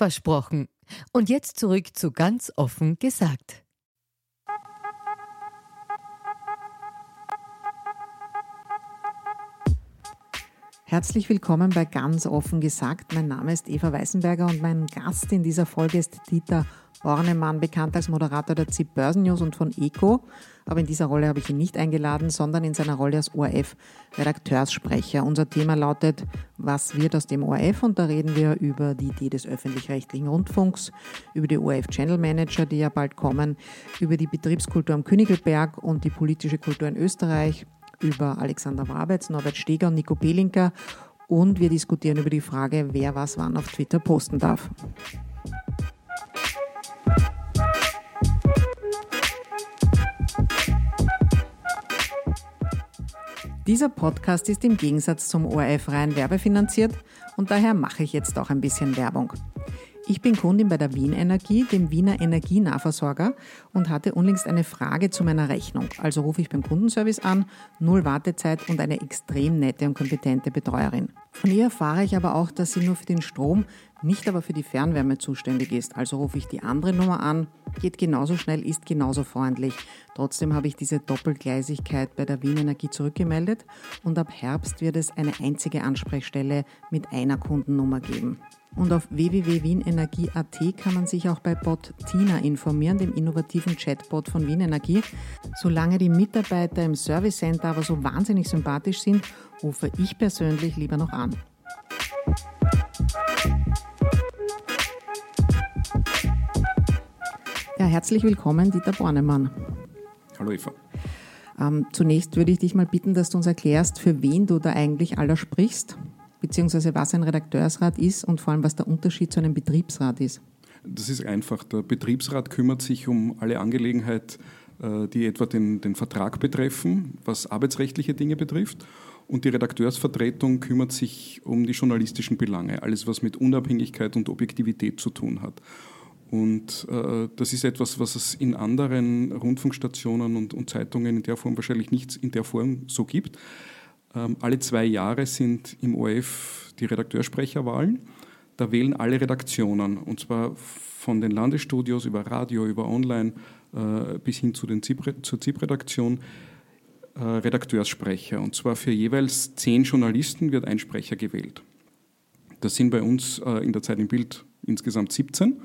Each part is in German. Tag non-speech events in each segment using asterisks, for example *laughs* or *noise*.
Versprochen. Und jetzt zurück zu ganz offen gesagt. Herzlich willkommen bei Ganz offen gesagt. Mein Name ist Eva Weißenberger und mein Gast in dieser Folge ist Dieter Bornemann, bekannt als Moderator der ZIP Börsen News und von ECO. Aber in dieser Rolle habe ich ihn nicht eingeladen, sondern in seiner Rolle als ORF-Redakteursprecher. Unser Thema lautet, was wird aus dem ORF? Und da reden wir über die Idee des öffentlich-rechtlichen Rundfunks, über die ORF Channel Manager, die ja bald kommen, über die Betriebskultur am Königelberg und die politische Kultur in Österreich, über Alexander Wabetz, Norbert Steger und Nico Belinker. Und wir diskutieren über die Frage, wer was wann auf Twitter posten darf. Dieser Podcast ist im Gegensatz zum ORF rein werbefinanziert und daher mache ich jetzt auch ein bisschen Werbung. Ich bin Kundin bei der Wien Energie, dem Wiener Energienahversorger, und hatte unlängst eine Frage zu meiner Rechnung. Also rufe ich beim Kundenservice an, null Wartezeit und eine extrem nette und kompetente Betreuerin. Von ihr erfahre ich aber auch, dass sie nur für den Strom, nicht aber für die Fernwärme zuständig ist. Also rufe ich die andere Nummer an, geht genauso schnell, ist genauso freundlich. Trotzdem habe ich diese Doppelgleisigkeit bei der Wien Energie zurückgemeldet und ab Herbst wird es eine einzige Ansprechstelle mit einer Kundennummer geben. Und auf www.wienenergie.at kann man sich auch bei Bot Tina informieren, dem innovativen Chatbot von Wien Energie. Solange die Mitarbeiter im Service Center aber so wahnsinnig sympathisch sind, rufe ich persönlich lieber noch an. Ja, herzlich willkommen, Dieter Bornemann. Hallo Eva. Ähm, zunächst würde ich dich mal bitten, dass du uns erklärst, für wen du da eigentlich aller sprichst beziehungsweise was ein Redakteursrat ist und vor allem, was der Unterschied zu einem Betriebsrat ist? Das ist einfach. Der Betriebsrat kümmert sich um alle Angelegenheiten, äh, die etwa den, den Vertrag betreffen, was arbeitsrechtliche Dinge betrifft. Und die Redakteursvertretung kümmert sich um die journalistischen Belange, alles was mit Unabhängigkeit und Objektivität zu tun hat. Und äh, das ist etwas, was es in anderen Rundfunkstationen und, und, Zeitungen in der Form wahrscheinlich nicht in der Form so gibt. Ähm, alle zwei Jahre sind im ORF die Redakteursprecherwahlen. Da wählen alle Redaktionen, und zwar von den Landesstudios über Radio, über Online äh, bis hin zu den ZIP, zur ZIP-Redaktion, äh, Redakteurssprecher. Und zwar für jeweils zehn Journalisten wird ein Sprecher gewählt. Das sind bei uns äh, in der Zeit im Bild insgesamt 17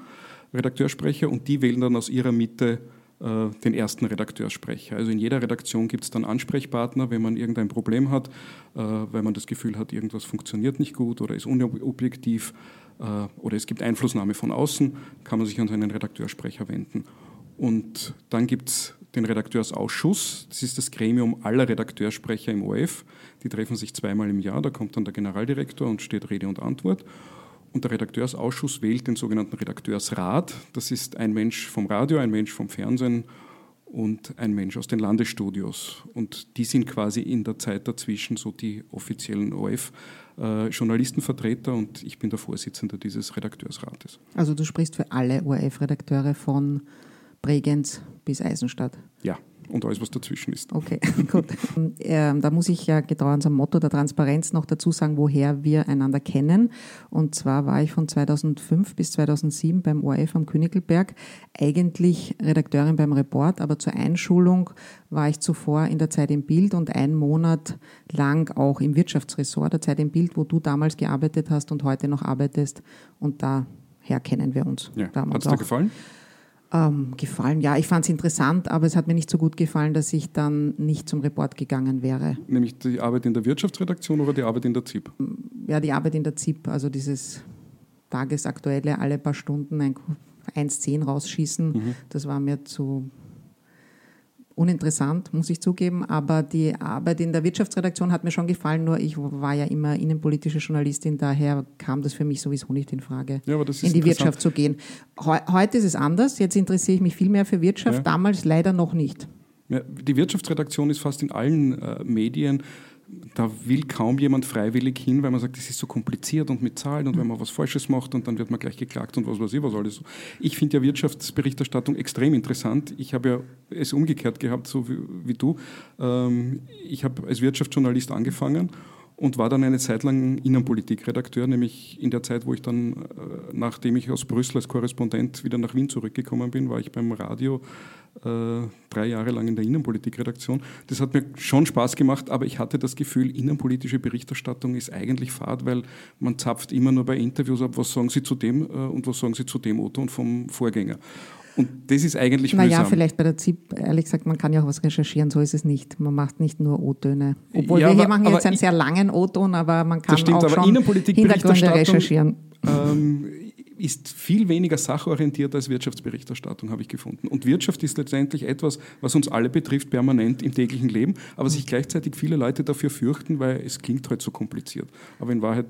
Redakteursprecher und die wählen dann aus ihrer Mitte den ersten Redakteursprecher. Also in jeder Redaktion gibt es dann Ansprechpartner, wenn man irgendein Problem hat, äh, weil man das Gefühl hat, irgendwas funktioniert nicht gut oder ist unobjektiv äh, oder es gibt Einflussnahme von außen, kann man sich an seinen Redakteursprecher wenden. Und dann gibt es den Redakteursausschuss, das ist das Gremium aller Redakteursprecher im OF. Die treffen sich zweimal im Jahr, da kommt dann der Generaldirektor und steht Rede und Antwort. Und der Redakteursausschuss wählt den sogenannten Redakteursrat. Das ist ein Mensch vom Radio, ein Mensch vom Fernsehen und ein Mensch aus den Landesstudios. Und die sind quasi in der Zeit dazwischen so die offiziellen ORF-Journalistenvertreter äh, und ich bin der Vorsitzende dieses Redakteursrates. Also du sprichst für alle ORF-Redakteure von Bregenz bis Eisenstadt? Ja und alles, was dazwischen ist. Okay, *laughs* gut. Ähm, da muss ich ja getreu unserem Motto der Transparenz noch dazu sagen, woher wir einander kennen. Und zwar war ich von 2005 bis 2007 beim ORF am Königelberg eigentlich Redakteurin beim Report, aber zur Einschulung war ich zuvor in der Zeit im Bild und einen Monat lang auch im Wirtschaftsressort der Zeit im Bild, wo du damals gearbeitet hast und heute noch arbeitest. Und daher kennen wir uns. Ja. Hat es dir gefallen? Ähm, gefallen, ja, ich fand es interessant, aber es hat mir nicht so gut gefallen, dass ich dann nicht zum Report gegangen wäre. Nämlich die Arbeit in der Wirtschaftsredaktion oder die Arbeit in der ZIP? Ja, die Arbeit in der ZIP, also dieses tagesaktuelle, alle paar Stunden ein 1,10 rausschießen, mhm. das war mir zu uninteressant, muss ich zugeben. Aber die Arbeit in der Wirtschaftsredaktion hat mir schon gefallen, nur ich war ja immer innenpolitische Journalistin, daher kam das für mich sowieso nicht in Frage, ja, in die Wirtschaft zu gehen. Heute ist es anders, jetzt interessiere ich mich viel mehr für Wirtschaft, ja. damals leider noch nicht. Ja, die Wirtschaftsredaktion ist fast in allen äh, Medien da will kaum jemand freiwillig hin, weil man sagt, das ist so kompliziert und mit Zahlen und wenn man was Falsches macht und dann wird man gleich geklagt und was weiß ich, was alles. Ich finde ja Wirtschaftsberichterstattung extrem interessant. Ich habe ja es umgekehrt gehabt, so wie, wie du. Ähm, ich habe als Wirtschaftsjournalist angefangen und war dann eine Zeit lang Innenpolitikredakteur, nämlich in der Zeit, wo ich dann, äh, nachdem ich aus Brüssel als Korrespondent wieder nach Wien zurückgekommen bin, war ich beim Radio äh, drei Jahre lang in der Innenpolitikredaktion. Das hat mir schon Spaß gemacht, aber ich hatte das Gefühl, innenpolitische Berichterstattung ist eigentlich fad, weil man zapft immer nur bei Interviews ab, was sagen Sie zu dem äh, und was sagen Sie zu dem Otto und vom Vorgänger. Und das ist eigentlich mühsam. Naja, vielleicht bei der ZIP, ehrlich gesagt, man kann ja auch was recherchieren, so ist es nicht. Man macht nicht nur O-Töne. Obwohl ja, wir hier machen jetzt einen sehr langen O-Ton, aber man kann stimmt, auch schon Hintergründe recherchieren. Ähm, ist viel weniger sachorientiert als Wirtschaftsberichterstattung, habe ich gefunden. Und Wirtschaft ist letztendlich etwas, was uns alle betrifft, permanent im täglichen Leben, aber sich gleichzeitig viele Leute dafür fürchten, weil es klingt halt so kompliziert. Aber in Wahrheit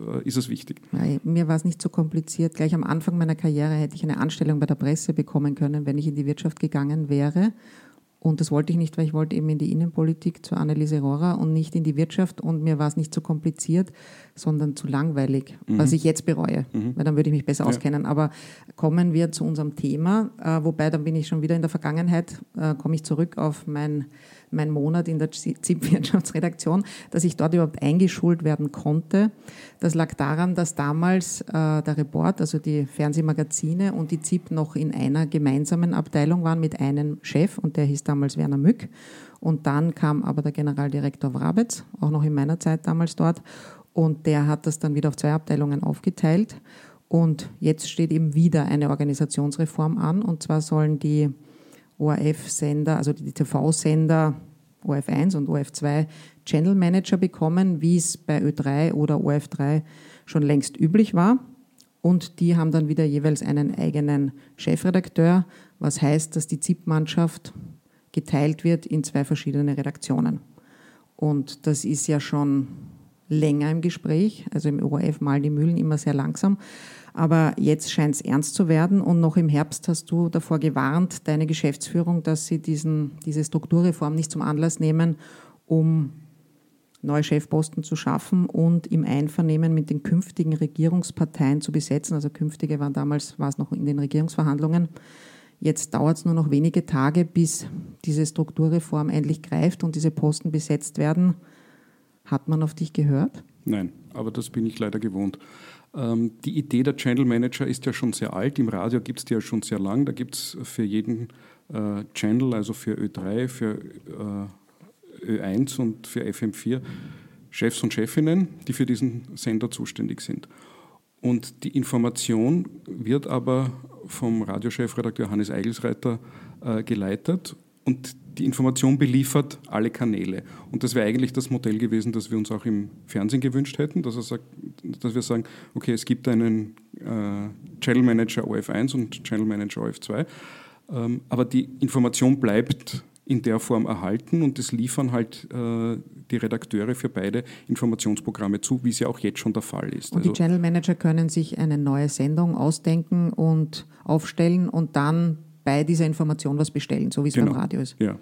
äh, ist es wichtig. Mir war es nicht so kompliziert. Gleich am Anfang meiner Karriere hätte ich eine Anstellung bei der Presse bekommen können, wenn ich in die Wirtschaft gegangen wäre. Und das wollte ich nicht, weil ich wollte eben in die Innenpolitik zur Anneliese Rohrer und nicht in die Wirtschaft. Und mir war es nicht so kompliziert, sondern zu langweilig, mhm. was ich jetzt bereue, mhm. weil dann würde ich mich besser ja. auskennen. Aber kommen wir zu unserem Thema, äh, wobei dann bin ich schon wieder in der Vergangenheit, äh, komme ich zurück auf mein mein Monat in der ZIP-Wirtschaftsredaktion, dass ich dort überhaupt eingeschult werden konnte. Das lag daran, dass damals äh, der Report, also die Fernsehmagazine und die ZIP noch in einer gemeinsamen Abteilung waren mit einem Chef und der hieß damals Werner Mück. Und dann kam aber der Generaldirektor Wrabetz, auch noch in meiner Zeit damals dort, und der hat das dann wieder auf zwei Abteilungen aufgeteilt. Und jetzt steht eben wieder eine Organisationsreform an. Und zwar sollen die ORF-Sender, also die TV-Sender ORF1 und ORF2 Channel Manager bekommen, wie es bei Ö3 oder ORF3 schon längst üblich war. Und die haben dann wieder jeweils einen eigenen Chefredakteur, was heißt, dass die ZIP-Mannschaft geteilt wird in zwei verschiedene Redaktionen. Und das ist ja schon länger im Gespräch. Also im ORF malen die Mühlen immer sehr langsam. Aber jetzt scheint es ernst zu werden und noch im Herbst hast du davor gewarnt, deine Geschäftsführung, dass sie diesen, diese Strukturreform nicht zum Anlass nehmen, um neue Chefposten zu schaffen und im Einvernehmen mit den künftigen Regierungsparteien zu besetzen. Also künftige waren damals, war es noch in den Regierungsverhandlungen. Jetzt dauert es nur noch wenige Tage, bis diese Strukturreform endlich greift und diese Posten besetzt werden. Hat man auf dich gehört? Nein, aber das bin ich leider gewohnt. Ähm, die Idee der Channel Manager ist ja schon sehr alt. Im Radio gibt es die ja schon sehr lang. Da gibt es für jeden äh, Channel, also für Ö3, für äh, Ö1 und für FM4, Chefs und Chefinnen, die für diesen Sender zuständig sind. Und die Information wird aber vom Radiochefredakteur Hannes Eigelsreiter äh, geleitet und die Information beliefert alle Kanäle. Und das wäre eigentlich das Modell gewesen, das wir uns auch im Fernsehen gewünscht hätten, dass, sagt, dass wir sagen, okay, es gibt einen äh, Channel Manager OF1 und Channel Manager OF2, ähm, aber die Information bleibt in der Form erhalten und das liefern halt äh, die Redakteure für beide Informationsprogramme zu, wie es ja auch jetzt schon der Fall ist. Und also die Channel Manager können sich eine neue Sendung ausdenken und aufstellen und dann bei dieser Information was bestellen, so wie es genau. beim Radio ist. Ja.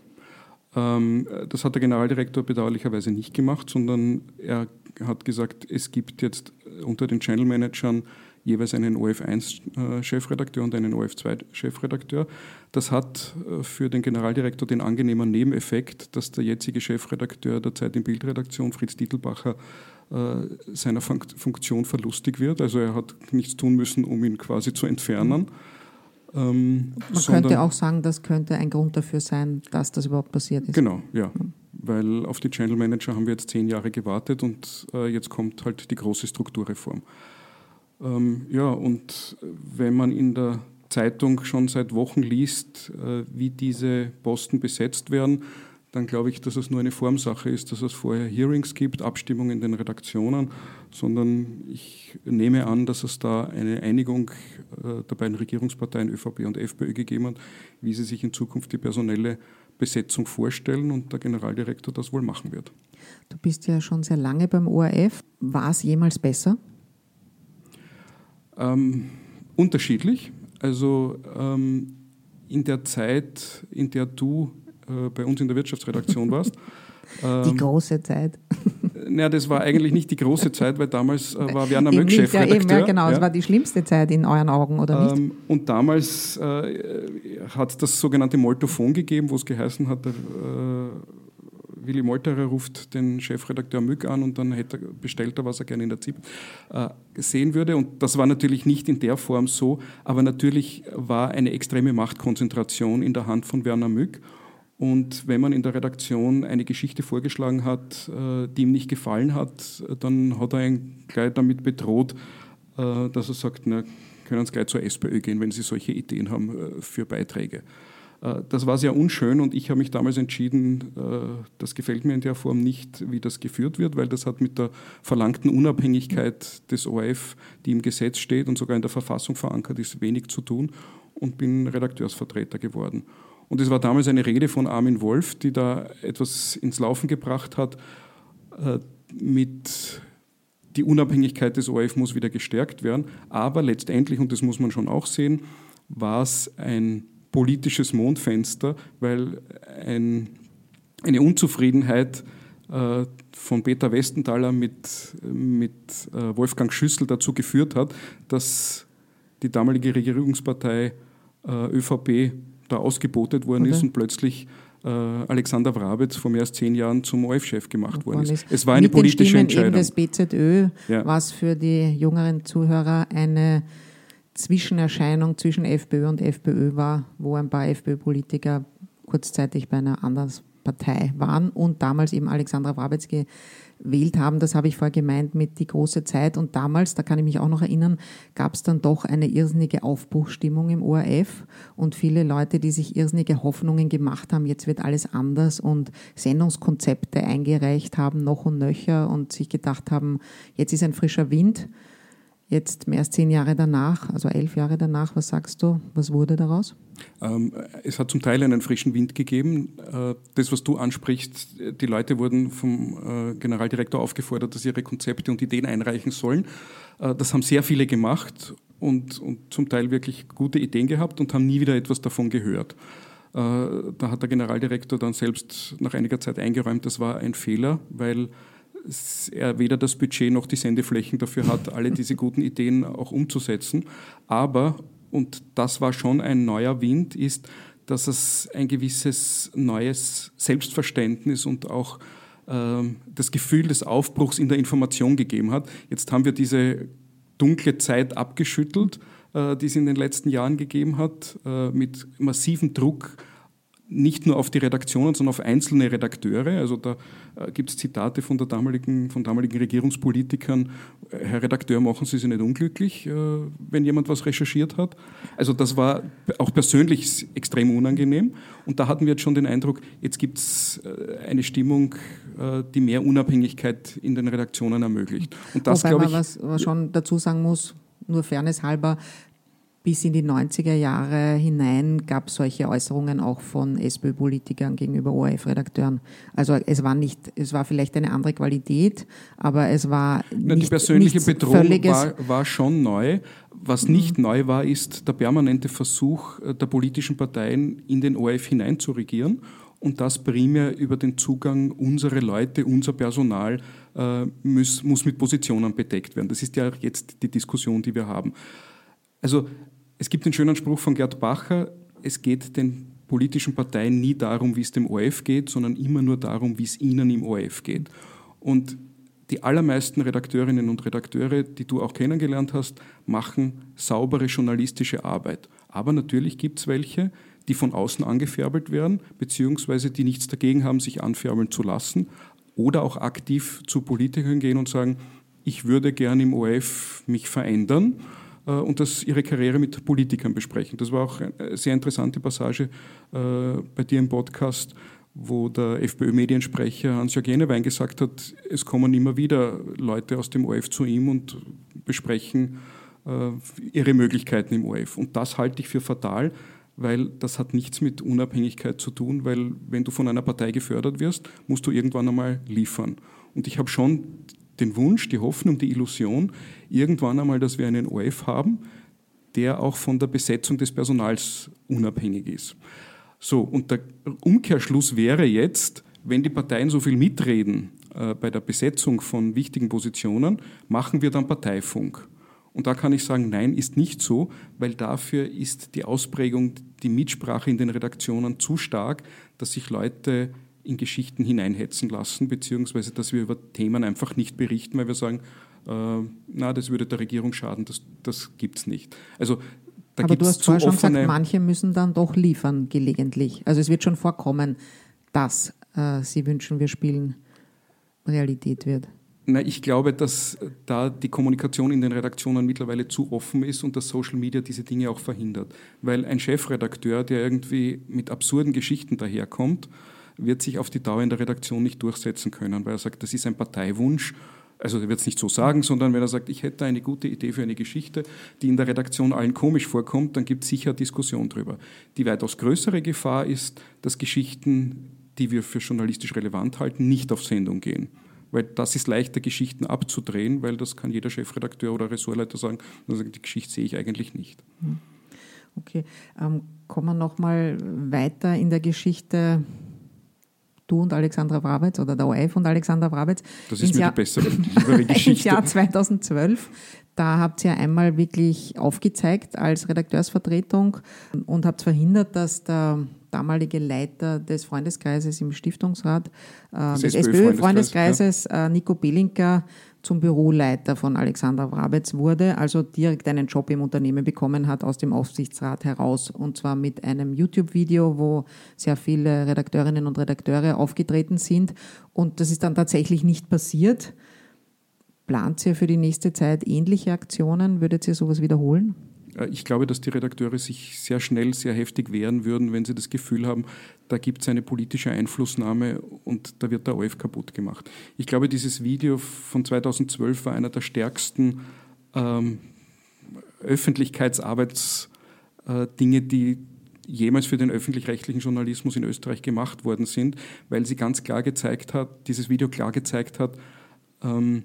Ähm, das hat der Generaldirektor bedauerlicherweise nicht gemacht, sondern er hat gesagt, es gibt jetzt unter den Channel Managern jeweils einen OF1-Chefredakteur äh, und einen OF2-Chefredakteur. Das hat äh, für den Generaldirektor den angenehmen Nebeneffekt, dass der jetzige Chefredakteur der Zeit in Bildredaktion, Fritz Dietelbacher, äh, seiner Funktion verlustig wird. Also er hat nichts tun müssen, um ihn quasi zu entfernen. Mhm. Ähm, Man könnte auch sagen, das könnte ein Grund dafür sein, dass das überhaupt passiert ist. Genau, ja. Weil auf die Channel Manager haben wir jetzt zehn Jahre gewartet und äh, jetzt kommt halt die große Strukturreform. Ähm, ja, und wenn man in der Zeitung schon seit Wochen liest, äh, wie diese Posten besetzt werden, dann glaube ich, dass es nur eine Formsache ist, dass es vorher Hearings gibt, Abstimmungen in den Redaktionen, sondern ich nehme an, dass es da eine Einigung äh, der beiden Regierungsparteien ÖVP und FPÖ gegeben hat, wie sie sich in Zukunft die personelle Besetzung vorstellen und der Generaldirektor das wohl machen wird. Du bist ja schon sehr lange beim ORF. War es jemals besser? Ähm, unterschiedlich. Also ähm, in der Zeit, in der du äh, bei uns in der Wirtschaftsredaktion warst. *laughs* die ähm, große Zeit. Naja, das war eigentlich nicht die große Zeit, weil damals äh, war Werner Möck Chefredakteur. Ja, ja, genau, es ja. war die schlimmste Zeit in euren Augen, oder nicht? Ähm, und damals äh, hat es das sogenannte Moltophon gegeben, wo es geheißen hat, der, äh, Willi Molterer ruft den Chefredakteur Mück an und dann hätte er, bestellt er, was er gerne in der ZIP äh, sehen würde. Und das war natürlich nicht in der Form so, aber natürlich war eine extreme Machtkonzentration in der Hand von Werner Mück. Und wenn man in der Redaktion eine Geschichte vorgeschlagen hat, äh, die ihm nicht gefallen hat, dann hat er ihn gleich damit bedroht, äh, dass er sagt, na, können Sie gleich zur SPÖ gehen, wenn Sie solche Ideen haben äh, für Beiträge. Das war sehr unschön und ich habe mich damals entschieden, das gefällt mir in der Form nicht, wie das geführt wird, weil das hat mit der verlangten Unabhängigkeit des ORF, die im Gesetz steht und sogar in der Verfassung verankert ist, wenig zu tun und bin Redakteursvertreter geworden. Und es war damals eine Rede von Armin Wolf, die da etwas ins Laufen gebracht hat äh, mit die Unabhängigkeit des ORF muss wieder gestärkt werden. Aber letztendlich, und das muss man schon auch sehen, war es ein politisches Mondfenster, weil ein, eine Unzufriedenheit äh, von Peter Westenthaler mit, mit äh, Wolfgang Schüssel dazu geführt hat, dass die damalige Regierungspartei ÖVP da ausgebotet worden okay. ist und plötzlich äh, Alexander Wrabetz vor mehr als zehn Jahren zum OF-Chef gemacht worden ist. Es war eine Mit politische den Entscheidung. Eben des BZÖ, ja. was für die jüngeren Zuhörer eine Zwischenerscheinung zwischen FPÖ und FPÖ war, wo ein paar FPÖ-Politiker kurzzeitig bei einer anderen Partei waren und damals eben Alexandra Wrabetz gewählt haben. Das habe ich vorher gemeint mit die große Zeit. Und damals, da kann ich mich auch noch erinnern, gab es dann doch eine irrsinnige Aufbruchstimmung im ORF und viele Leute, die sich irrsinnige Hoffnungen gemacht haben, jetzt wird alles anders und Sendungskonzepte eingereicht haben, noch und nöcher und sich gedacht haben, jetzt ist ein frischer Wind. Jetzt mehr als zehn Jahre danach, also elf Jahre danach, was sagst du, was wurde daraus? Ähm, es hat zum Teil einen frischen Wind gegeben. Äh, das, was du ansprichst, die Leute wurden vom äh, Generaldirektor aufgefordert, dass sie ihre Konzepte und Ideen einreichen sollen. Äh, das haben sehr viele gemacht und, und zum Teil wirklich gute Ideen gehabt und haben nie wieder etwas davon gehört. Da hat der Generaldirektor dann selbst nach einiger Zeit eingeräumt, das war ein Fehler, weil er weder das Budget noch die Sendeflächen dafür hat, alle diese guten Ideen auch umzusetzen. Aber, und das war schon ein neuer Wind, ist, dass es ein gewisses neues Selbstverständnis und auch äh, das Gefühl des Aufbruchs in der Information gegeben hat. Jetzt haben wir diese dunkle Zeit abgeschüttelt, äh, die es in den letzten Jahren gegeben hat, äh, mit massivem Druck nicht nur auf die Redaktionen, sondern auf einzelne Redakteure. Also da äh, gibt es Zitate von, der damaligen, von damaligen Regierungspolitikern, äh, Herr Redakteur, machen Sie sich nicht unglücklich, äh, wenn jemand was recherchiert hat. Also das war auch persönlich extrem unangenehm. Und da hatten wir jetzt schon den Eindruck, jetzt gibt es eine Stimmung, die mehr Unabhängigkeit in den Redaktionen ermöglicht. Und das, Wobei man ich, was, was schon dazu sagen muss, nur Fairness halber, bis in die 90er Jahre hinein gab es solche Äußerungen auch von SPÖ-Politikern gegenüber ORF-Redakteuren. Also es war nicht, es war vielleicht eine andere Qualität, aber es war nicht, Die persönliche Bedrohung war, war, schon neu. Was nicht mhm. neu war, ist der permanente Versuch äh, der politischen Parteien in den ORF hineinzuregieren und das primär über den Zugang unserer Leute, unser Personal äh, muss, muss mit Positionen bedeckt werden. Das ist ja jetzt die Diskussion, die wir haben. Also es gibt den schönen Spruch von Gerd Bacher, es geht den politischen Parteien nie darum, wie es dem ORF geht, sondern immer nur darum, wie es ihnen im ORF geht. Und die allermeisten Redakteurinnen und Redakteure, die du auch kennengelernt hast, machen saubere journalistische Arbeit. Aber natürlich gibt es welche, die von außen angefärbelt werden, beziehungsweise die nichts dagegen haben, sich anfärbeln zu lassen oder auch aktiv zu Politikern gehen und sagen, ich würde gern im ORF mich verändern und das ihre Karriere mit Politikern besprechen. Das war auch eine sehr interessante Passage äh, bei dir im Podcast, wo der FPÖ-Mediensprecher Hans-Jörg Jenewein gesagt hat, es kommen immer wieder Leute aus dem ORF zu ihm und besprechen äh, ihre Möglichkeiten im ORF. Und das halte ich für fatal, weil das hat nichts mit Unabhängigkeit zu tun, weil wenn du von einer Partei gefördert wirst, musst du irgendwann einmal liefern. Und ich habe schon den Wunsch, die Hoffnung, die Illusion, irgendwann einmal, dass wir einen OF haben, der auch von der Besetzung des Personals unabhängig ist. So, und der Umkehrschluss wäre jetzt, wenn die Parteien so viel mitreden äh, bei der Besetzung von wichtigen Positionen, machen wir dann Parteifunk. Und da kann ich sagen, nein, ist nicht so, weil dafür ist die Ausprägung, die Mitsprache in den Redaktionen zu stark, dass sich Leute in Geschichten hineinhetzen lassen, beziehungsweise dass wir über Themen einfach nicht berichten, weil wir sagen, äh, na, das würde der Regierung schaden, das, das gibt es nicht. Also da Aber du hast vorher schon gesagt, manche müssen dann doch liefern gelegentlich. Also es wird schon vorkommen, dass äh, sie wünschen, wir spielen Realität wird. Na, ich glaube, dass da die Kommunikation in den Redaktionen mittlerweile zu offen ist und dass Social Media diese Dinge auch verhindert. Weil ein Chefredakteur, der irgendwie mit absurden Geschichten daherkommt, wird sich auf die Dauer in der Redaktion nicht durchsetzen können, weil er sagt, das ist ein Parteiwunsch. Also er wird es nicht so sagen, sondern wenn er sagt, ich hätte eine gute Idee für eine Geschichte, die in der Redaktion allen komisch vorkommt, dann gibt es sicher Diskussion darüber. Die weitaus größere Gefahr ist, dass Geschichten, die wir für journalistisch relevant halten, nicht auf Sendung gehen weil das ist leichter, Geschichten abzudrehen, weil das kann jeder Chefredakteur oder Ressortleiter sagen, die Geschichte sehe ich eigentlich nicht. Hm. Okay, ähm, kommen wir nochmal weiter in der Geschichte du und Alexandra Wrabetz oder der OF und Alexandra Wrabetz. Das ist mir Jahr, die bessere, liebere *laughs* Geschichte. Ins Jahr 2012, da habt ihr einmal wirklich aufgezeigt als Redakteursvertretung und habt verhindert, dass der damalige Leiter des Freundeskreises im Stiftungsrat, äh, des SPÖ-Freundeskreises, äh, Nico Belinker, zum Büroleiter von Alexander Wrabetz wurde, also direkt einen Job im Unternehmen bekommen hat aus dem Aufsichtsrat heraus. Und zwar mit einem YouTube-Video, wo sehr viele Redakteurinnen und Redakteure aufgetreten sind. Und das ist dann tatsächlich nicht passiert. Plant ihr für die nächste Zeit ähnliche Aktionen? Würdet ihr sowas wiederholen? Äh, ich glaube, dass die Redakteure sich sehr schnell, sehr heftig wehren würden, wenn sie das Gefühl haben, da gibt es eine politische Einflussnahme und da wird der OF kaputt gemacht. Ich glaube, dieses Video von 2012 war einer der stärksten ähm, Öffentlichkeitsarbeitsdinge, äh, die jemals für den öffentlich-rechtlichen Journalismus in Österreich gemacht worden sind, weil sie ganz klar gezeigt hat, dieses Video klar gezeigt hat, ähm,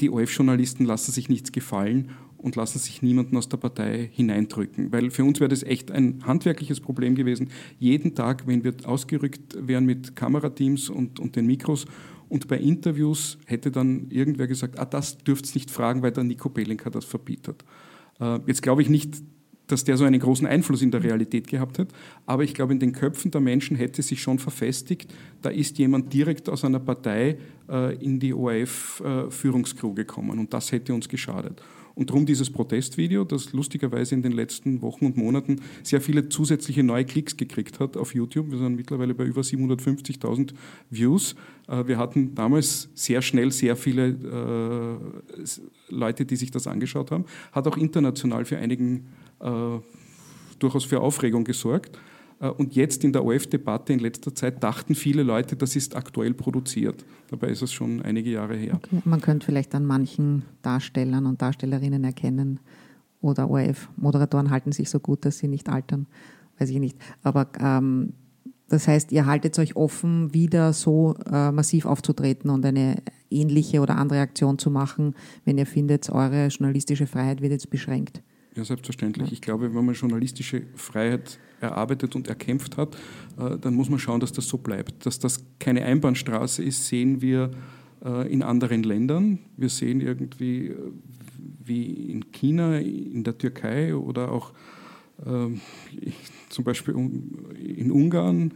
die OF-Journalisten lassen sich nichts gefallen und lassen sich niemanden aus der Partei hineindrücken. Weil für uns wäre das echt ein handwerkliches Problem gewesen. Jeden Tag, wenn wir ausgerückt wären mit Kamerateams und, und den Mikros und bei Interviews hätte dann irgendwer gesagt, ah, das dürft ihr nicht fragen, weil der Nico Belenka das verbietet. Äh, jetzt glaube ich nicht, dass der so einen großen Einfluss in der Realität gehabt hat. Aber ich glaube, in den Köpfen der Menschen hätte sich schon verfestigt, da ist jemand direkt aus einer Partei äh, in die ORF-Führungskrew äh, gekommen und das hätte uns geschadet. Und darum dieses Protestvideo, das lustigerweise in den letzten Wochen und Monaten sehr viele zusätzliche neue Klicks gekriegt hat auf YouTube. Wir sind mittlerweile bei über 750.000 Views. Äh, wir hatten damals sehr schnell sehr viele äh, Leute, die sich das angeschaut haben. Hat auch international für einigen äh, durchaus für Aufregung gesorgt. Äh, und jetzt in der OF-Debatte in letzter Zeit dachten viele Leute, das ist aktuell produziert. Dabei ist es schon einige Jahre her. Okay. Man könnte vielleicht an manchen Darstellern und Darstellerinnen erkennen, oder ORF-Moderatoren halten sich so gut, dass sie nicht altern, weiß ich nicht. Aber ähm, das heißt, ihr haltet euch offen, wieder so äh, massiv aufzutreten und eine ähnliche oder andere Aktion zu machen, wenn ihr findet, eure journalistische Freiheit wird jetzt beschränkt. Ja, selbstverständlich. Ich glaube, wenn man journalistische Freiheit erarbeitet und erkämpft hat, äh, dann muss man schauen, dass das so bleibt. Dass das keine Einbahnstraße ist, sehen wir äh, in anderen Ländern. Wir sehen irgendwie, äh, wie in China, in der Türkei oder auch ähm, zum Beispiel in Ungarn,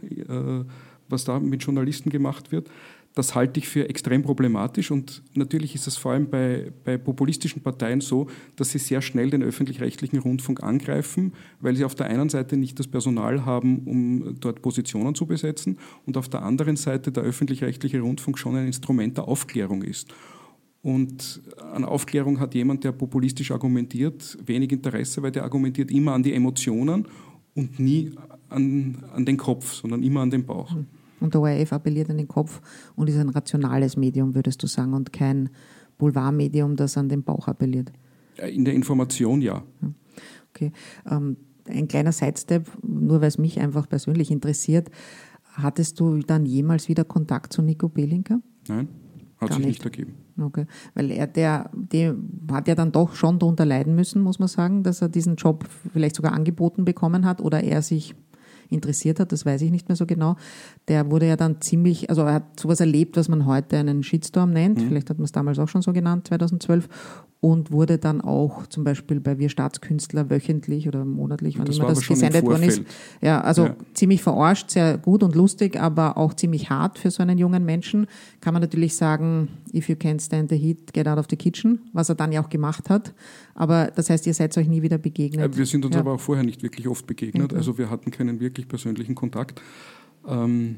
was da mit Journalisten gemacht wird das halte ich für extrem problematisch und natürlich ist es vor allem bei, bei populistischen Parteien so, dass sie sehr schnell den öffentlich-rechtlichen Rundfunk angreifen, weil sie auf der einen Seite nicht das Personal haben, um dort Positionen zu besetzen und auf der anderen Seite der öffentlich-rechtliche Rundfunk schon ein Instrument der Aufklärung ist. Und an Aufklärung hat jemand, der populistisch argumentiert, wenig Interesse, weil der argumentiert immer an die Emotionen und nie an, an den Kopf, sondern immer an den Bauch. Hm. Und der ORF appelliert an den Kopf und ist ein rationales Medium, würdest du sagen, und kein Boulevardmedium, das an den Bauch appelliert. In der Information ja. Okay. Ähm, ein kleiner Sidestep, nur weil es mich einfach persönlich interessiert. Hattest du dann jemals wieder Kontakt zu Nico Belinka? Nein, hat Gar sich nicht. nicht ergeben. Okay. Weil er, der, der hat ja dann doch schon darunter leiden müssen, muss man sagen, dass er diesen Job vielleicht sogar angeboten bekommen hat oder er sich interessiert hat, das weiß ich nicht mehr so genau. Der wurde ja dann ziemlich, also er hat sowas erlebt, was man heute einen Shitstorm nennt, mhm. vielleicht hat man es damals auch schon so genannt, 2012, und wurde dann auch zum Beispiel bei Wir Staatskünstler wöchentlich oder monatlich, wann das immer das gesendet worden ist. Ja, also ja. ziemlich verarscht, sehr gut und lustig, aber auch ziemlich hart für so einen jungen Menschen. Kann man natürlich sagen, if you can't stand the heat, get out of the kitchen, was er dann ja auch gemacht hat. Aber das heißt, ihr seid euch nie wieder begegnet. Wir sind uns ja. aber auch vorher nicht wirklich oft begegnet. Also wir hatten keinen wirklich persönlichen Kontakt. Ähm,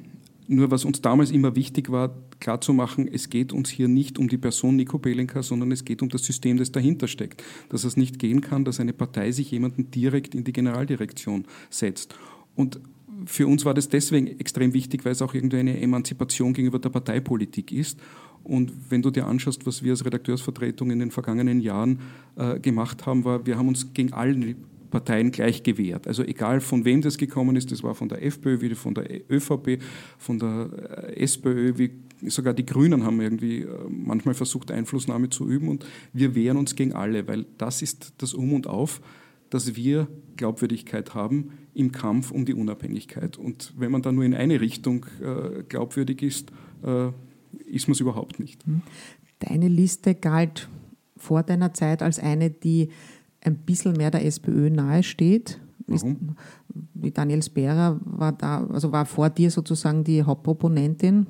nur was uns damals immer wichtig war, klarzumachen, es geht uns hier nicht um die Person Nico Belenka, sondern es geht um das System, das dahinter steckt. Dass es nicht gehen kann, dass eine Partei sich jemanden direkt in die Generaldirektion setzt. Und für uns war das deswegen extrem wichtig, weil es auch irgendwie eine Emanzipation gegenüber der Parteipolitik ist. Und wenn du dir anschaust, was wir als Redakteursvertretung in den vergangenen Jahren äh, gemacht haben, war, wir haben uns gegen alle Parteien gleich gewährt. Also egal von wem das gekommen ist, das war von der FPÖ, wie von der ÖVP, von der äh, SPÖ, wie sogar die Grünen haben irgendwie äh, manchmal versucht, Einflussnahme zu üben und wir wehren uns gegen alle, weil das ist das Um und Auf, dass wir Glaubwürdigkeit haben im Kampf um die Unabhängigkeit. Und wenn man da nur in eine Richtung äh, glaubwürdig ist, ist man es überhaupt nicht. Deine Liste galt vor deiner Zeit als eine, die ein bisschen mehr der SPÖ nahesteht. Warum? Wie Daniel Sperer war da, also war vor dir sozusagen die Hauptproponentin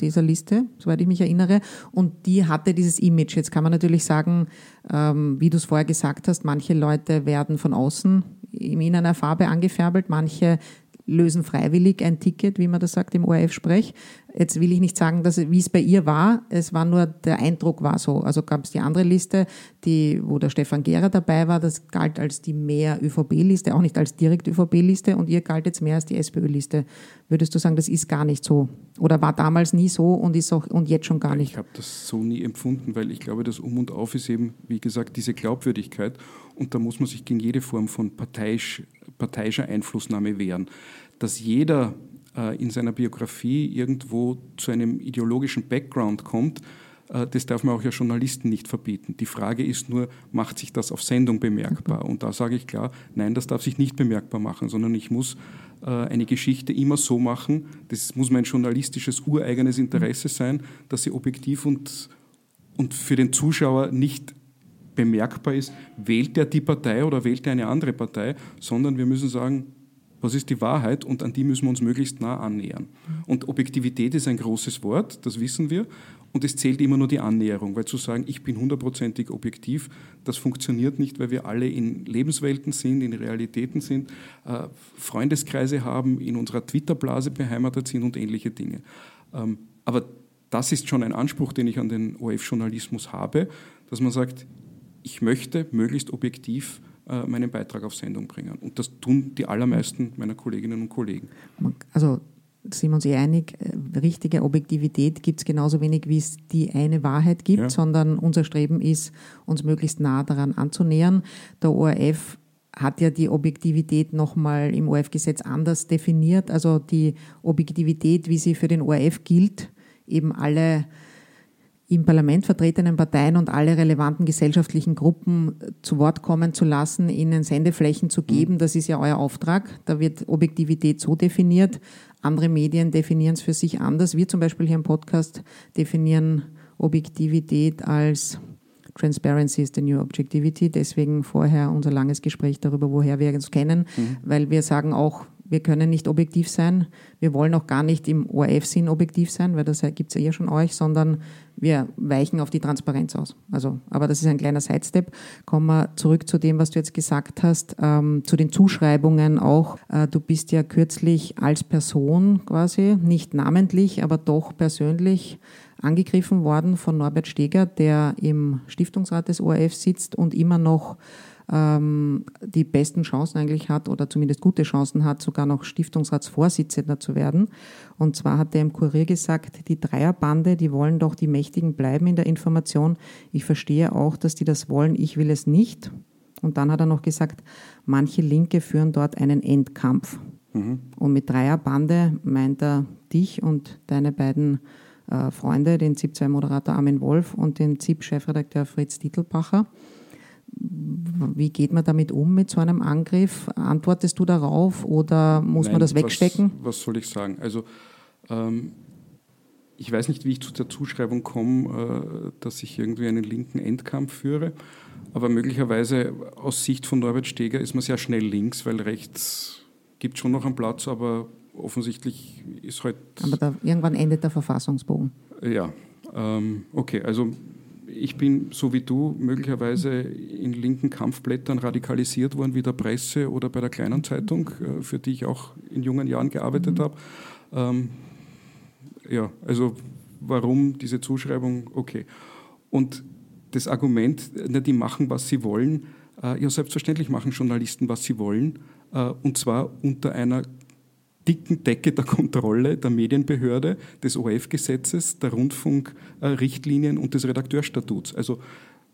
dieser Liste, soweit ich mich erinnere. Und die hatte dieses Image. Jetzt kann man natürlich sagen, ähm, wie du es vorher gesagt hast, manche Leute werden von außen in einer Farbe angefärbelt, manche lösen freiwillig ein Ticket, wie man das sagt im ORF-Sprech. Jetzt will ich nicht sagen, dass, wie es bei ihr war. Es war nur, der Eindruck war so. Also gab es die andere Liste, die, wo der Stefan Gehrer dabei war. Das galt als die mehr ÖVP-Liste, auch nicht als direkt ÖVP-Liste. Und ihr galt jetzt mehr als die SPÖ-Liste. Würdest du sagen, das ist gar nicht so? Oder war damals nie so und ist auch, und jetzt schon gar nicht? Ich habe das so nie empfunden, weil ich glaube, das Um und Auf ist eben, wie gesagt, diese Glaubwürdigkeit. Und da muss man sich gegen jede Form von parteiisch, parteiischer Einflussnahme wehren. Dass jeder in seiner Biografie irgendwo zu einem ideologischen Background kommt, äh, das darf man auch ja Journalisten nicht verbieten. Die Frage ist nur, macht sich das auf Sendung bemerkbar? Und da sage ich klar, nein, das darf sich nicht bemerkbar machen, sondern ich muss äh, eine Geschichte immer so machen, das muss mein journalistisches ureigenes Interesse sein, dass sie objektiv und, und für den Zuschauer nicht bemerkbar ist, wählt er die Partei oder wählt er eine andere Partei, sondern wir müssen sagen, was ist die Wahrheit und an die müssen wir uns möglichst nah annähern. Und Objektivität ist ein großes Wort, das wissen wir, und es zählt immer nur die Annäherung, weil zu sagen, ich bin hundertprozentig objektiv, das funktioniert nicht, weil wir alle in Lebenswelten sind, in Realitäten sind, äh, Freundeskreise haben, in unserer Twitter-Blase beheimatet sind und ähnliche Dinge. Ähm, aber das ist schon ein Anspruch, den ich an den OF-Journalismus habe, dass man sagt, ich möchte möglichst objektiv meinen Beitrag auf Sendung bringen. Und das tun die allermeisten meiner Kolleginnen und Kollegen. Also sind wir uns eh einig, äh, richtige Objektivität gibt es genauso wenig, wie es die eine Wahrheit gibt, ja. sondern unser Streben ist, uns möglichst nah daran anzunähern. Der ORF hat ja die Objektivität nochmal im ORF-Gesetz anders definiert. Also die Objektivität, wie sie für den ORF gilt, eben alle im Parlament vertretenen Parteien und alle relevanten gesellschaftlichen Gruppen zu Wort kommen zu lassen, ihnen Sendeflächen zu geben. Das ist ja euer Auftrag. Da wird Objektivität so definiert. Andere Medien definieren es für sich anders. Wir zum Beispiel hier im Podcast definieren Objektivität als Transparency is the new objectivity. Deswegen vorher unser langes Gespräch darüber, woher wir uns kennen, mhm. weil wir sagen auch, wir können nicht objektiv sein. Wir wollen auch gar nicht im ORF-Sinn objektiv sein, weil das gibt es ja eh schon euch, sondern wir weichen auf die Transparenz aus. Also, aber das ist ein kleiner Sidestep. Kommen wir zurück zu dem, was du jetzt gesagt hast, ähm, zu den Zuschreibungen auch. Äh, du bist ja kürzlich als Person quasi, nicht namentlich, aber doch persönlich angegriffen worden von Norbert Steger, der im Stiftungsrat des ORF sitzt und immer noch ähm, die besten Chancen eigentlich hat oder zumindest gute Chancen hat, sogar noch Stiftungsratsvorsitzender zu werden. Und zwar hat er im Kurier gesagt, die Dreierbande, die wollen doch die Mächtigen bleiben in der Information. Ich verstehe auch, dass die das wollen, ich will es nicht. Und dann hat er noch gesagt, manche Linke führen dort einen Endkampf. Mhm. Und mit Dreierbande meint er dich und deine beiden äh, Freunde, den ZIP-2-Moderator Armin Wolf und den ZIP-Chefredakteur Fritz Titelbacher. Wie geht man damit um mit so einem Angriff? Antwortest du darauf oder muss Nein, man das wegstecken? Was, was, soll ich sagen? Also ähm, ich weiß nicht, wie ich zu der Zuschreibung komme, äh, dass ich irgendwie einen linken Endkampf führe, aber möglicherweise aus Sicht von Norbert Steger ist man sehr schnell links, weil rechts gibt schon noch einen Platz, aber offensichtlich ist halt. Aber da, irgendwann endet der Verfassungsbogen. Ja, ähm, okay, also ich bin, so wie du, möglicherweise in linken Kampfblättern radikalisiert worden, wie der Presse oder bei der kleinen Zeitung, äh, für die ich auch in jungen Jahren gearbeitet mhm. habe. Ähm, ja, also warum diese Zuschreibung? Okay. Und das Argument, die machen, was sie wollen, äh, ja, selbstverständlich machen Journalisten, was sie wollen, äh, und zwar unter einer dicken Decke der Kontrolle der Medienbehörde, des ORF-Gesetzes, der Rundfunkrichtlinien und des Redakteurstatuts. Also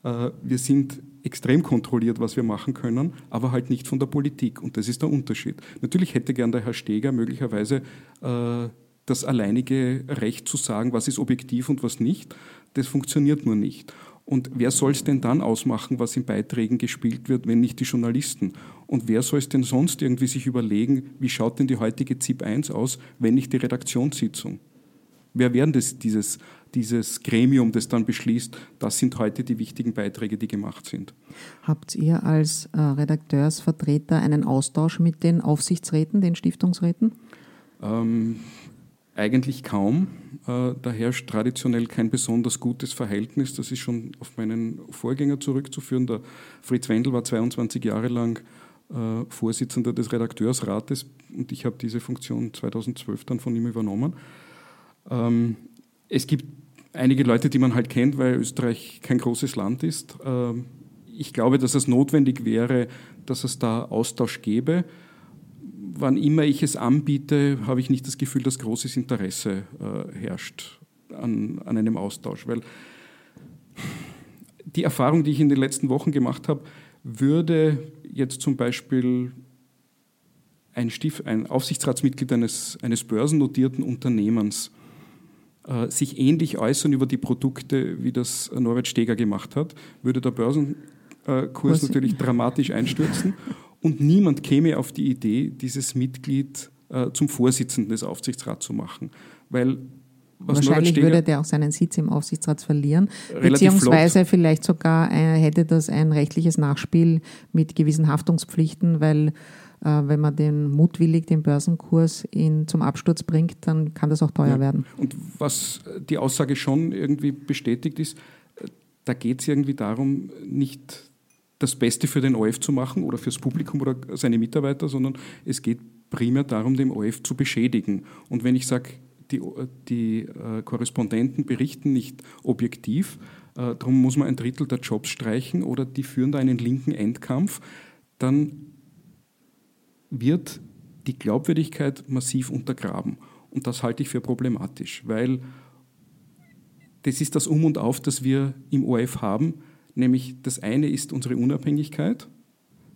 äh, wir sind extrem kontrolliert, was wir machen können, aber halt nicht von der Politik. Und das ist der Unterschied. Natürlich hätte gern der Herr Steger möglicherweise äh, das alleinige Recht zu sagen, was ist objektiv und was nicht. Das funktioniert nur nicht. Und wer soll es denn dann ausmachen, was in Beiträgen gespielt wird, wenn nicht die Journalisten? Und wer soll es denn sonst irgendwie sich überlegen, wie schaut denn die heutige ZIP 1 aus, wenn nicht die Redaktionssitzung? Wer wäre das, dieses, dieses Gremium, das dann beschließt, das sind heute die wichtigen Beiträge, die gemacht sind? Habt ihr als äh, Redakteursvertreter einen Austausch mit den Aufsichtsräten, den Stiftungsräten? Ähm, eigentlich kaum. Äh, da herrscht traditionell kein besonders gutes Verhältnis. Das ist schon auf meinen Vorgänger zurückzuführen. Der Fritz Wendel war 22 Jahre lang äh, Vorsitzender des Redakteursrates und ich habe diese Funktion 2012 dann von ihm übernommen. Ähm, es gibt einige Leute, die man halt kennt, weil Österreich kein großes Land ist. Ähm, ich glaube, dass es notwendig wäre, dass es da Austausch gäbe wann immer ich es anbiete, habe ich nicht das Gefühl, dass großes Interesse äh, herrscht an, an einem Austausch. Weil die Erfahrung, die ich in den letzten Wochen gemacht habe, würde jetzt zum Beispiel ein, Stief, ein Aufsichtsratsmitglied eines, eines börsennotierten Unternehmens äh, sich ähnlich äußern über die Produkte, wie das Norbert Steger gemacht hat, würde der Börsenkurs natürlich dramatisch einstürzen und niemand käme auf die Idee, dieses Mitglied äh, zum Vorsitzenden des Aufsichtsrats zu machen. Weil Wahrscheinlich würde der auch seinen Sitz im Aufsichtsrat verlieren, beziehungsweise flott. vielleicht sogar äh, hätte das ein rechtliches Nachspiel mit gewissen Haftungspflichten, weil äh, wenn man den mutwillig den Börsenkurs in, zum Absturz bringt, dann kann das auch teuer ja. werden. Und was die Aussage schon irgendwie bestätigt ist, äh, da geht es irgendwie darum, nicht das Beste für den OF zu machen oder fürs Publikum oder seine Mitarbeiter, sondern es geht primär darum, den OF zu beschädigen. Und wenn ich sage, die, die äh, Korrespondenten berichten nicht objektiv, äh, darum muss man ein Drittel der Jobs streichen oder die führen da einen linken Endkampf, dann wird die Glaubwürdigkeit massiv untergraben. Und das halte ich für problematisch, weil das ist das Um und Auf, das wir im OF haben. Nämlich das eine ist unsere Unabhängigkeit.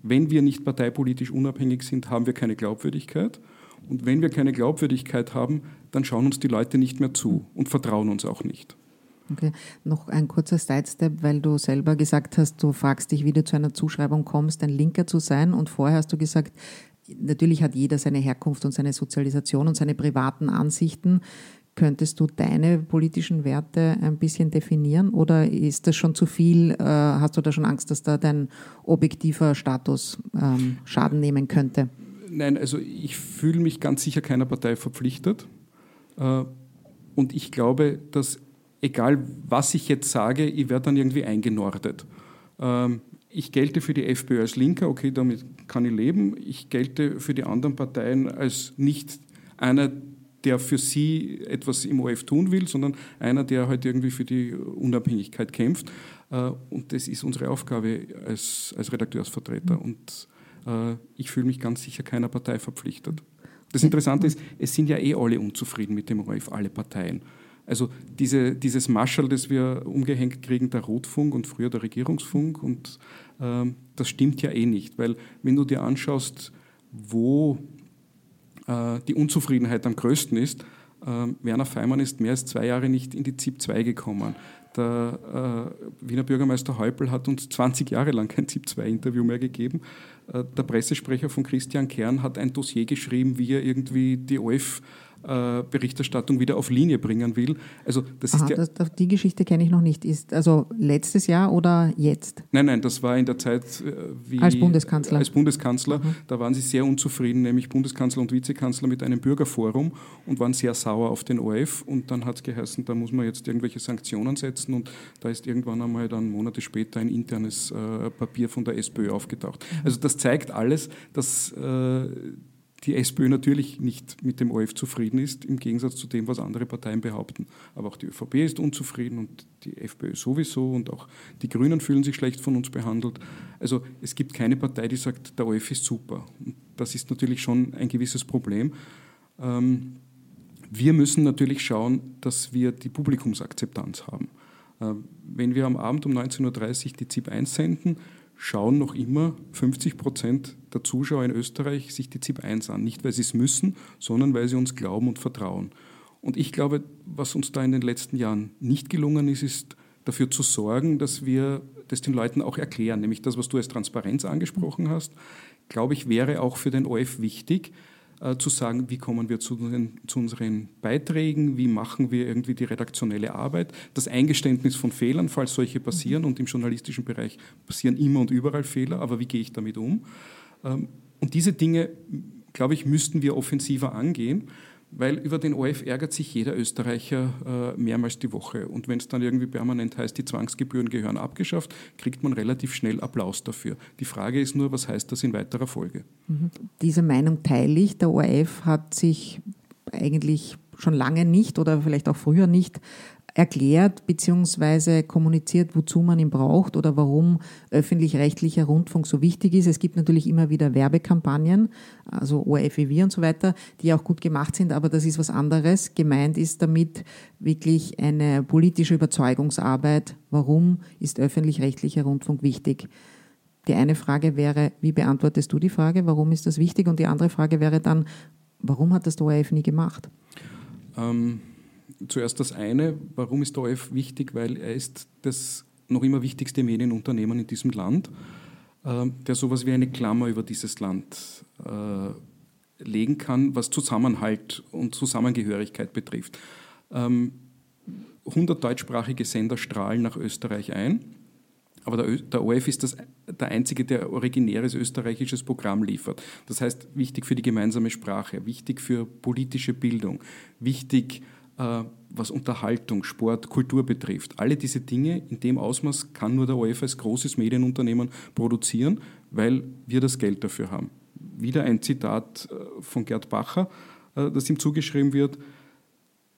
Wenn wir nicht parteipolitisch unabhängig sind, haben wir keine Glaubwürdigkeit. Und wenn wir keine Glaubwürdigkeit haben, dann schauen uns die Leute nicht mehr zu und vertrauen uns auch nicht. Okay, noch ein kurzer Sidestep, weil du selber gesagt hast, du fragst dich, wie du zu einer Zuschreibung kommst, ein Linker zu sein. Und vorher hast du gesagt, natürlich hat jeder seine Herkunft und seine Sozialisation und seine privaten Ansichten. Könntest du deine politischen Werte ein bisschen definieren oder ist das schon zu viel? Äh, hast du da schon Angst, dass da dein objektiver Status ähm, Schaden nehmen könnte? Nein, also ich fühle mich ganz sicher keiner Partei verpflichtet. Äh, und ich glaube, dass egal was ich jetzt sage, ich werde dann irgendwie eingenordet. Ähm, ich gelte für die FPÖ als Linker, okay, damit kann ich leben. Ich gelte für die anderen Parteien als nicht einer der für sie etwas im OF tun will, sondern einer, der halt irgendwie für die Unabhängigkeit kämpft. Äh, und das ist unsere Aufgabe als, als Redakteursvertreter. Und äh, ich fühle mich ganz sicher keiner Partei verpflichtet. Das Interessante ist, es sind ja eh alle unzufrieden mit dem ORF, alle Parteien. Also diese, dieses Marschall, das wir umgehängt kriegen, der Rotfunk und früher der Regierungsfunk, und ähm, das stimmt ja eh nicht, weil wenn du dir anschaust, wo die Unzufriedenheit am größten ist, äh, Werner Feimann ist mehr als zwei Jahre nicht in die ZIP 2 gekommen. Der äh, Wiener Bürgermeister Häupl hat uns 20 Jahre lang kein ZIP 2-Interview mehr gegeben. Äh, der Pressesprecher von Christian Kern hat ein Dossier geschrieben, wie er irgendwie die OF äh, Berichterstattung wieder auf Linie bringen will. Also das Aha, ist ja, das, die Geschichte kenne ich noch nicht. Ist also letztes Jahr oder jetzt? Nein, nein, das war in der Zeit äh, wie als Bundeskanzler. Als Bundeskanzler, mhm. da waren sie sehr unzufrieden, nämlich Bundeskanzler und Vizekanzler mit einem Bürgerforum und waren sehr sauer auf den ORF und dann hat es geheißen, da muss man jetzt irgendwelche Sanktionen setzen und da ist irgendwann einmal dann Monate später ein internes äh, Papier von der SPÖ aufgetaucht. Mhm. Also das zeigt alles, dass äh, die SPÖ natürlich nicht mit dem ORF zufrieden ist, im Gegensatz zu dem, was andere Parteien behaupten. Aber auch die ÖVP ist unzufrieden und die FPÖ sowieso und auch die Grünen fühlen sich schlecht von uns behandelt. Also es gibt keine Partei, die sagt, der ORF ist super. Und das ist natürlich schon ein gewisses Problem. Ähm, wir müssen natürlich schauen, dass wir die Publikumsakzeptanz haben. Äh, wenn wir am Abend um 19.30 Uhr die ZIP 1 senden, schauen noch immer 50 Prozent der Zuschauer in Österreich sich die ZIP 1 an. Nicht, weil sie es müssen, sondern weil sie uns glauben und vertrauen. Und ich glaube, was uns da in den letzten Jahren nicht gelungen ist, ist dafür zu sorgen, dass wir das den Leuten auch erklären. Nämlich das, was du als Transparenz angesprochen hast, glaube ich, wäre auch für den OF wichtig, äh, zu sagen, wie kommen wir zu, den, zu, unseren Beiträgen, wie machen wir irgendwie die redaktionelle Arbeit, das Eingeständnis von Fehlern, falls solche passieren, und im journalistischen Bereich passieren immer und überall Fehler, aber wie gehe ich damit um? Ähm, und diese Dinge, glaube ich, müssten wir offensiver angehen weil über den ORF ärgert sich jeder Österreicher äh, mehrmals die Woche. Und wenn es dann irgendwie permanent heißt, die Zwangsgebühren gehören abgeschafft, kriegt man relativ schnell Applaus dafür. Die Frage ist nur, was heißt das in weiterer Folge? Mhm. Diese Meinung teile ich. Der ORF hat sich eigentlich schon lange nicht oder vielleicht auch früher nicht erklärt bzw. kommuniziert, wozu man ihn braucht oder warum öffentlich-rechtlicher Rundfunk so wichtig ist. Es gibt natürlich immer wieder Werbekampagnen, also ORFEW und so weiter, die auch gut gemacht sind, aber das ist was anderes. Gemeint ist damit wirklich eine politische Überzeugungsarbeit. Warum ist öffentlich-rechtlicher Rundfunk wichtig? Die eine Frage wäre, wie beantwortest du die Frage, warum ist das wichtig? Und die andere Frage wäre dann, warum hat das der ORF nie gemacht? Ähm zuerst das eine, warum ist der ORF wichtig? Weil er ist das noch immer wichtigste Medienunternehmen in diesem Land, äh, der sowas wie eine Klammer über dieses Land äh, legen kann, was Zusammenhalt und Zusammengehörigkeit betrifft. 100 ähm, deutschsprachige Sender strahlen nach Österreich ein. Aber der, der ORF ist das, der einzige, der originäres österreichisches Programm liefert. Das heißt, wichtig für die gemeinsame Sprache, wichtig für politische Bildung, wichtig äh, was Unterhaltung, Sport, Kultur betrifft. Alle diese Dinge in dem Ausmaß kann nur der ORF als großes Medienunternehmen produzieren, weil wir das Geld dafür haben. Wieder ein Zitat äh, von Gerd Bacher, äh, das ihm zugeschrieben wird,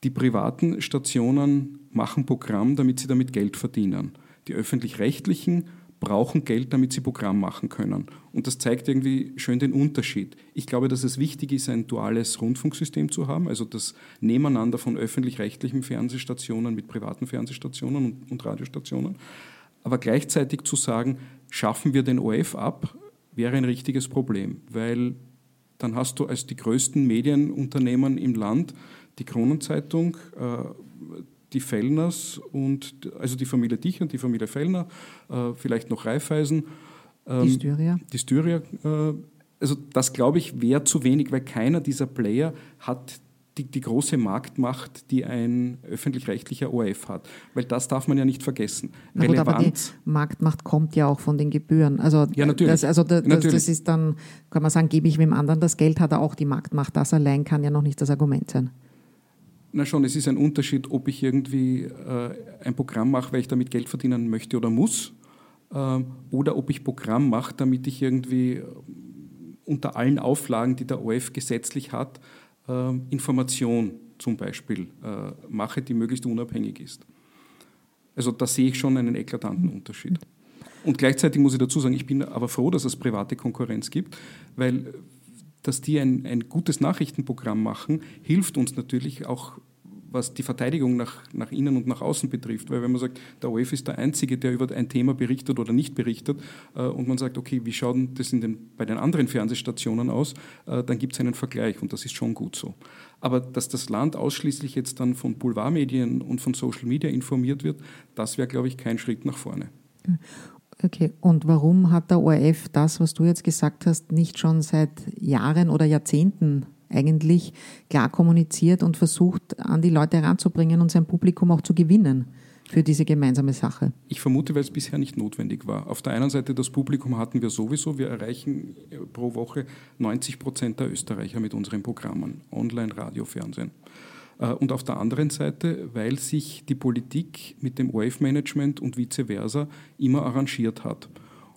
die privaten Stationen machen Programm, damit sie damit Geld verdienen. Die öffentlich-rechtlichen brauchen Geld, damit sie Programm machen können. Und das zeigt irgendwie schön den Unterschied. Ich glaube, dass es wichtig ist, ein duales Rundfunksystem zu haben, also das Nebeneinander von öffentlich-rechtlichen Fernsehstationen mit privaten Fernsehstationen und, und Radiostationen. Aber gleichzeitig zu sagen, schaffen wir den OF ab, wäre ein richtiges Problem, weil dann hast du als die größten Medienunternehmen im Land die Kronenzeitung, äh, die Fellners und also die Familie Dicher und die Familie Fellner, äh, vielleicht noch Raiffeisen. Ähm, die Styria. Die Styria. Äh, also das glaube ich wäre zu wenig, weil keiner dieser Player hat die, die große Marktmacht, die ein öffentlich-rechtlicher ORF hat. Weil das darf man ja nicht vergessen. Na gut, aber die Marktmacht kommt ja auch von den Gebühren. Also, ja, natürlich. Das, also das, natürlich. das ist dann, kann man sagen, gebe ich wem anderen das Geld, hat er auch die Marktmacht. Das allein kann ja noch nicht das Argument sein. Na schon, es ist ein Unterschied, ob ich irgendwie äh, ein Programm mache, weil ich damit Geld verdienen möchte oder muss, äh, oder ob ich Programm mache, damit ich irgendwie äh, unter allen Auflagen, die der OF gesetzlich hat, äh, Information zum Beispiel äh, mache, die möglichst unabhängig ist. Also da sehe ich schon einen eklatanten Unterschied. Und gleichzeitig muss ich dazu sagen, ich bin aber froh, dass es private Konkurrenz gibt, weil dass die ein, ein gutes Nachrichtenprogramm machen, hilft uns natürlich auch was die Verteidigung nach, nach innen und nach außen betrifft. Weil wenn man sagt, der OF ist der Einzige, der über ein Thema berichtet oder nicht berichtet, äh, und man sagt, okay, wie schaut das den, bei den anderen Fernsehstationen aus, äh, dann gibt es einen Vergleich und das ist schon gut so. Aber dass das Land ausschließlich jetzt dann von Boulevardmedien und von Social Media informiert wird, das wäre, glaube ich, kein Schritt nach vorne. Okay, und warum hat der ORF das, was du jetzt gesagt hast, nicht schon seit Jahren oder Jahrzehnten eigentlich klar kommuniziert und versucht, an die Leute heranzubringen und sein Publikum auch zu gewinnen für diese gemeinsame Sache? Ich vermute, weil es bisher nicht notwendig war. Auf der einen Seite das Publikum hatten wir sowieso. Wir erreichen pro Woche 90 Prozent der Österreicher mit unseren Programmen, Online, Radio, Fernsehen. Äh, und auf der anderen Seite, weil sich die Politik mit dem ORF-Management und vice versa immer arrangiert hat.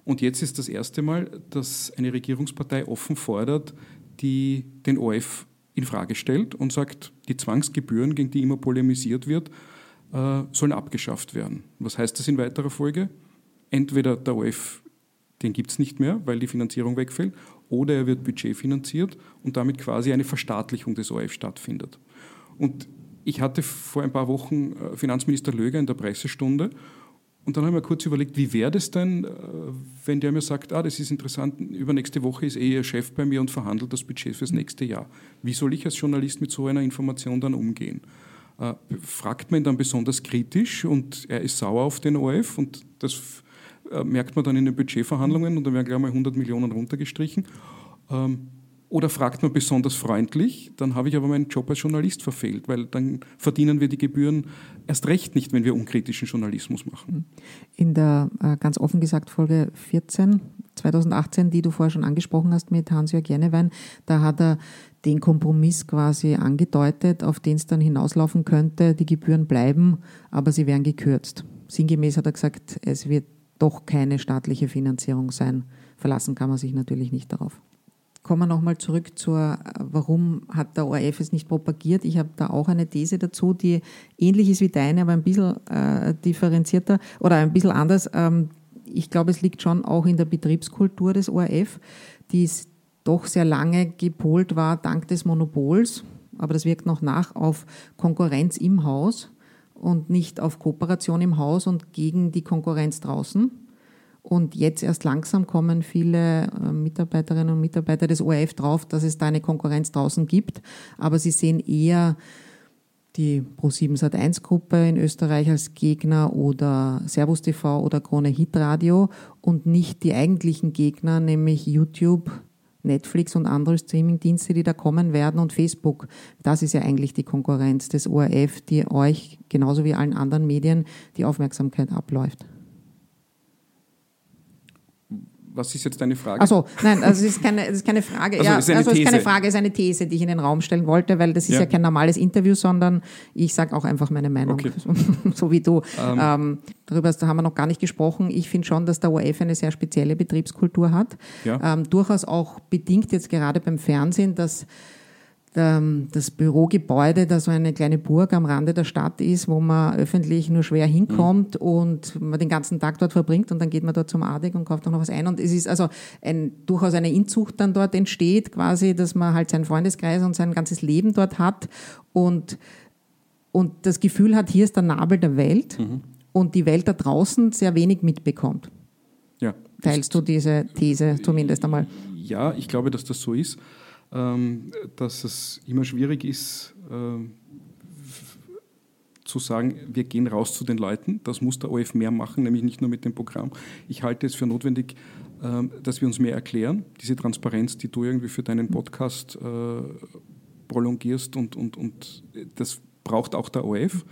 Und jetzt ist das erste Mal, dass eine Regierungspartei offen fordert, die den ORF in Frage stellt und sagt, die Zwangsgebühren, gegen die immer polemisiert wird, äh, sollen abgeschafft werden. Was heißt das in weiterer Folge? Entweder der ORF, den gibt es nicht mehr, weil die Finanzierung wegfällt, oder er wird budgetfinanziert und damit quasi eine Verstaatlichung des ORF stattfindet. Und ich hatte vor ein paar Wochen äh, Finanzminister Löger in der Pressestunde und dann haben wir kurz überlegt, wie wäre das denn, äh, wenn der mir sagt, ah, das ist interessant, übernächste Woche ist eh Ihr Chef bei mir und verhandelt das Budget fürs nächste Jahr. Wie soll ich als Journalist mit so einer Information dann umgehen? Äh, fragt man ihn dann besonders kritisch und er ist sauer auf den ORF und das merkt man dann in den Budgetverhandlungen und dann werden gleich mal 100 Millionen runtergestrichen. Oder fragt man besonders freundlich, dann habe ich aber meinen Job als Journalist verfehlt, weil dann verdienen wir die Gebühren erst recht nicht, wenn wir unkritischen Journalismus machen. In der, äh, ganz offen gesagt, Folge 14, 2018, die du vorher schon angesprochen hast mit Hans-Jörg Jennewein, da hat er den Kompromiss quasi angedeutet, auf den es dann hinauslaufen könnte, die Gebühren bleiben, aber sie werden gekürzt. Sinngemäß hat er gesagt, es wird doch keine staatliche Finanzierung sein. Verlassen kann man sich natürlich nicht darauf kommen wir nochmal zurück zur, warum hat der ORF es nicht propagiert? Ich habe da auch eine These dazu, die ähnlich ist wie deine, aber ein bisschen äh, differenzierter oder ein bisschen anders. Ähm, ich glaube, es liegt schon auch in der Betriebskultur des ORF, die doch sehr lange gepolt war, dank des Monopols, aber das wirkt noch nach auf Konkurrenz im Haus und nicht auf Kooperation im Haus und gegen die Konkurrenz draußen. Und jetzt erst langsam kommen viele äh, Mitarbeiterinnen und Mitarbeiter des ORF drauf, dass es da eine Konkurrenz draußen gibt. Aber sie sehen eher die Pro7 Sat1 Gruppe in Österreich als Gegner oder Servus TV oder Krone Hit Radio und nicht die eigentlichen Gegner, nämlich YouTube, Netflix und andere Streamingdienste, die da kommen werden und Facebook. Das ist ja eigentlich die Konkurrenz des ORF, die euch genauso wie allen anderen Medien die Aufmerksamkeit abläuft. Was ist jetzt deine Frage? Also nein, also es ist keine, es ist keine Frage. Also, ja, ist also es ist keine Frage, es ist eine These, die ich in den Raum stellen wollte, weil das ist ja, ja kein normales Interview, sondern ich sage auch einfach meine Meinung, okay. *laughs* so, wie du. Ähm. Ähm, darüber haben wir noch gar nicht gesprochen. Ich finde schon, dass der ORF eine sehr spezielle Betriebskultur hat. Ja. Ähm, durchaus auch bedingt jetzt gerade beim Fernsehen, dass das Bürogebäude, das so eine kleine Burg am Rande der Stadt ist, wo man öffentlich nur schwer hinkommt mhm. und man den ganzen Tag dort verbringt und dann geht man dort zum Adek und kauft auch noch was ein. Und es ist also ein, durchaus eine Inzucht dann dort entsteht, quasi, dass man halt seinen Freundeskreis und sein ganzes Leben dort hat und, und das Gefühl hat, hier ist der Nabel der Welt mhm. und die Welt da draußen sehr wenig mitbekommt. Ja. Teilst du diese These zumindest einmal? Ja, ich glaube, dass das so ist. Ähm, dass es immer schwierig ist, ähm, zu sagen, wir gehen raus zu den Leuten. Das muss der OF mehr machen, nämlich nicht nur mit dem Programm. Ich halte es für notwendig, ähm, dass wir uns mehr erklären. Diese Transparenz, die du irgendwie für deinen Podcast äh, prolongierst und, und, und das braucht auch der OF.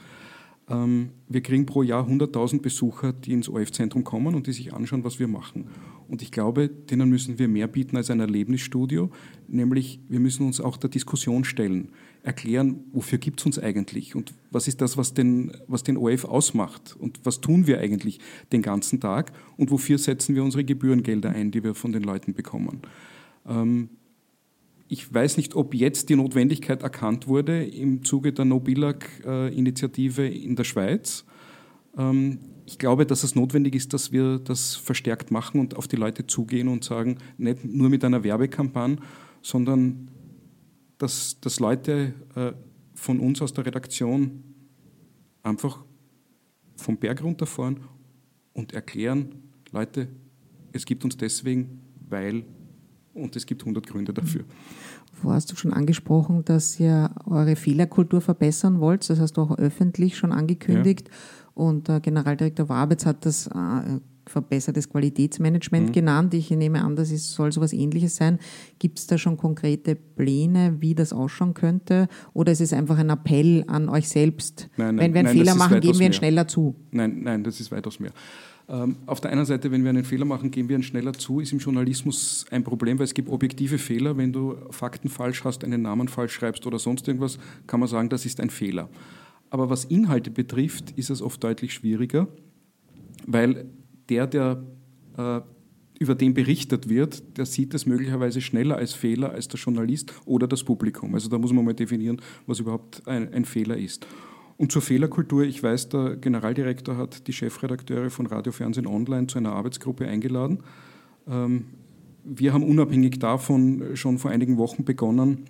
Wir kriegen pro Jahr 100.000 Besucher, die ins OF-Zentrum kommen und die sich anschauen, was wir machen. Und ich glaube, denen müssen wir mehr bieten als ein Erlebnisstudio, nämlich wir müssen uns auch der Diskussion stellen, erklären, wofür gibt es uns eigentlich und was ist das, was den, was den OF ausmacht und was tun wir eigentlich den ganzen Tag und wofür setzen wir unsere Gebührengelder ein, die wir von den Leuten bekommen. Ähm, ich weiß nicht, ob jetzt die Notwendigkeit erkannt wurde im Zuge der No-Billag-Initiative in der Schweiz. Ähm, ich glaube, dass es notwendig ist, dass wir das verstärkt machen und auf die Leute zugehen und sagen, nicht nur mit einer Werbekampagne, sondern dass, dass Leute äh, von uns aus der Redaktion einfach vom Berg runterfahren und erklären, Leute, es gibt uns deswegen, weil und es gibt 100 Gründe dafür. Vorher hast du schon angesprochen, dass ihr eure Fehlerkultur verbessern wollt. Das hast du auch öffentlich schon angekündigt. Ja. Und der Generaldirektor Wabitz hat das äh, verbessertes Qualitätsmanagement mhm. genannt. Ich nehme an, das ist, soll so etwas Ähnliches sein. Gibt es da schon konkrete Pläne, wie das ausschauen könnte? Oder ist es einfach ein Appell an euch selbst? Nein, nein, Wenn wir einen nein, Fehler machen, geben wir ihn schneller zu. Nein, nein, das ist weitaus mehr. Ähm, auf der einen Seite, wenn wir einen Fehler machen, gehen wir ihn schneller zu, ist im Journalismus ein Problem, weil es gibt objektive Fehler. Wenn du Fakten falsch hast, einen Namen falsch schreibst oder sonst irgendwas, kann man sagen, das ist ein Fehler. Aber was Inhalte betrifft, ist es oft deutlich schwieriger, weil der, der äh, über den berichtet wird, der sieht es möglicherweise schneller als Fehler als der Journalist oder das Publikum. Also da muss man mal definieren, was überhaupt ein, ein Fehler ist. Und zur Fehlerkultur, ich weiß, der Generaldirektor hat die Chefredakteure von Radio Fernsehen Online zu einer Arbeitsgruppe eingeladen. Ähm, wir haben unabhängig davon schon vor einigen Wochen begonnen,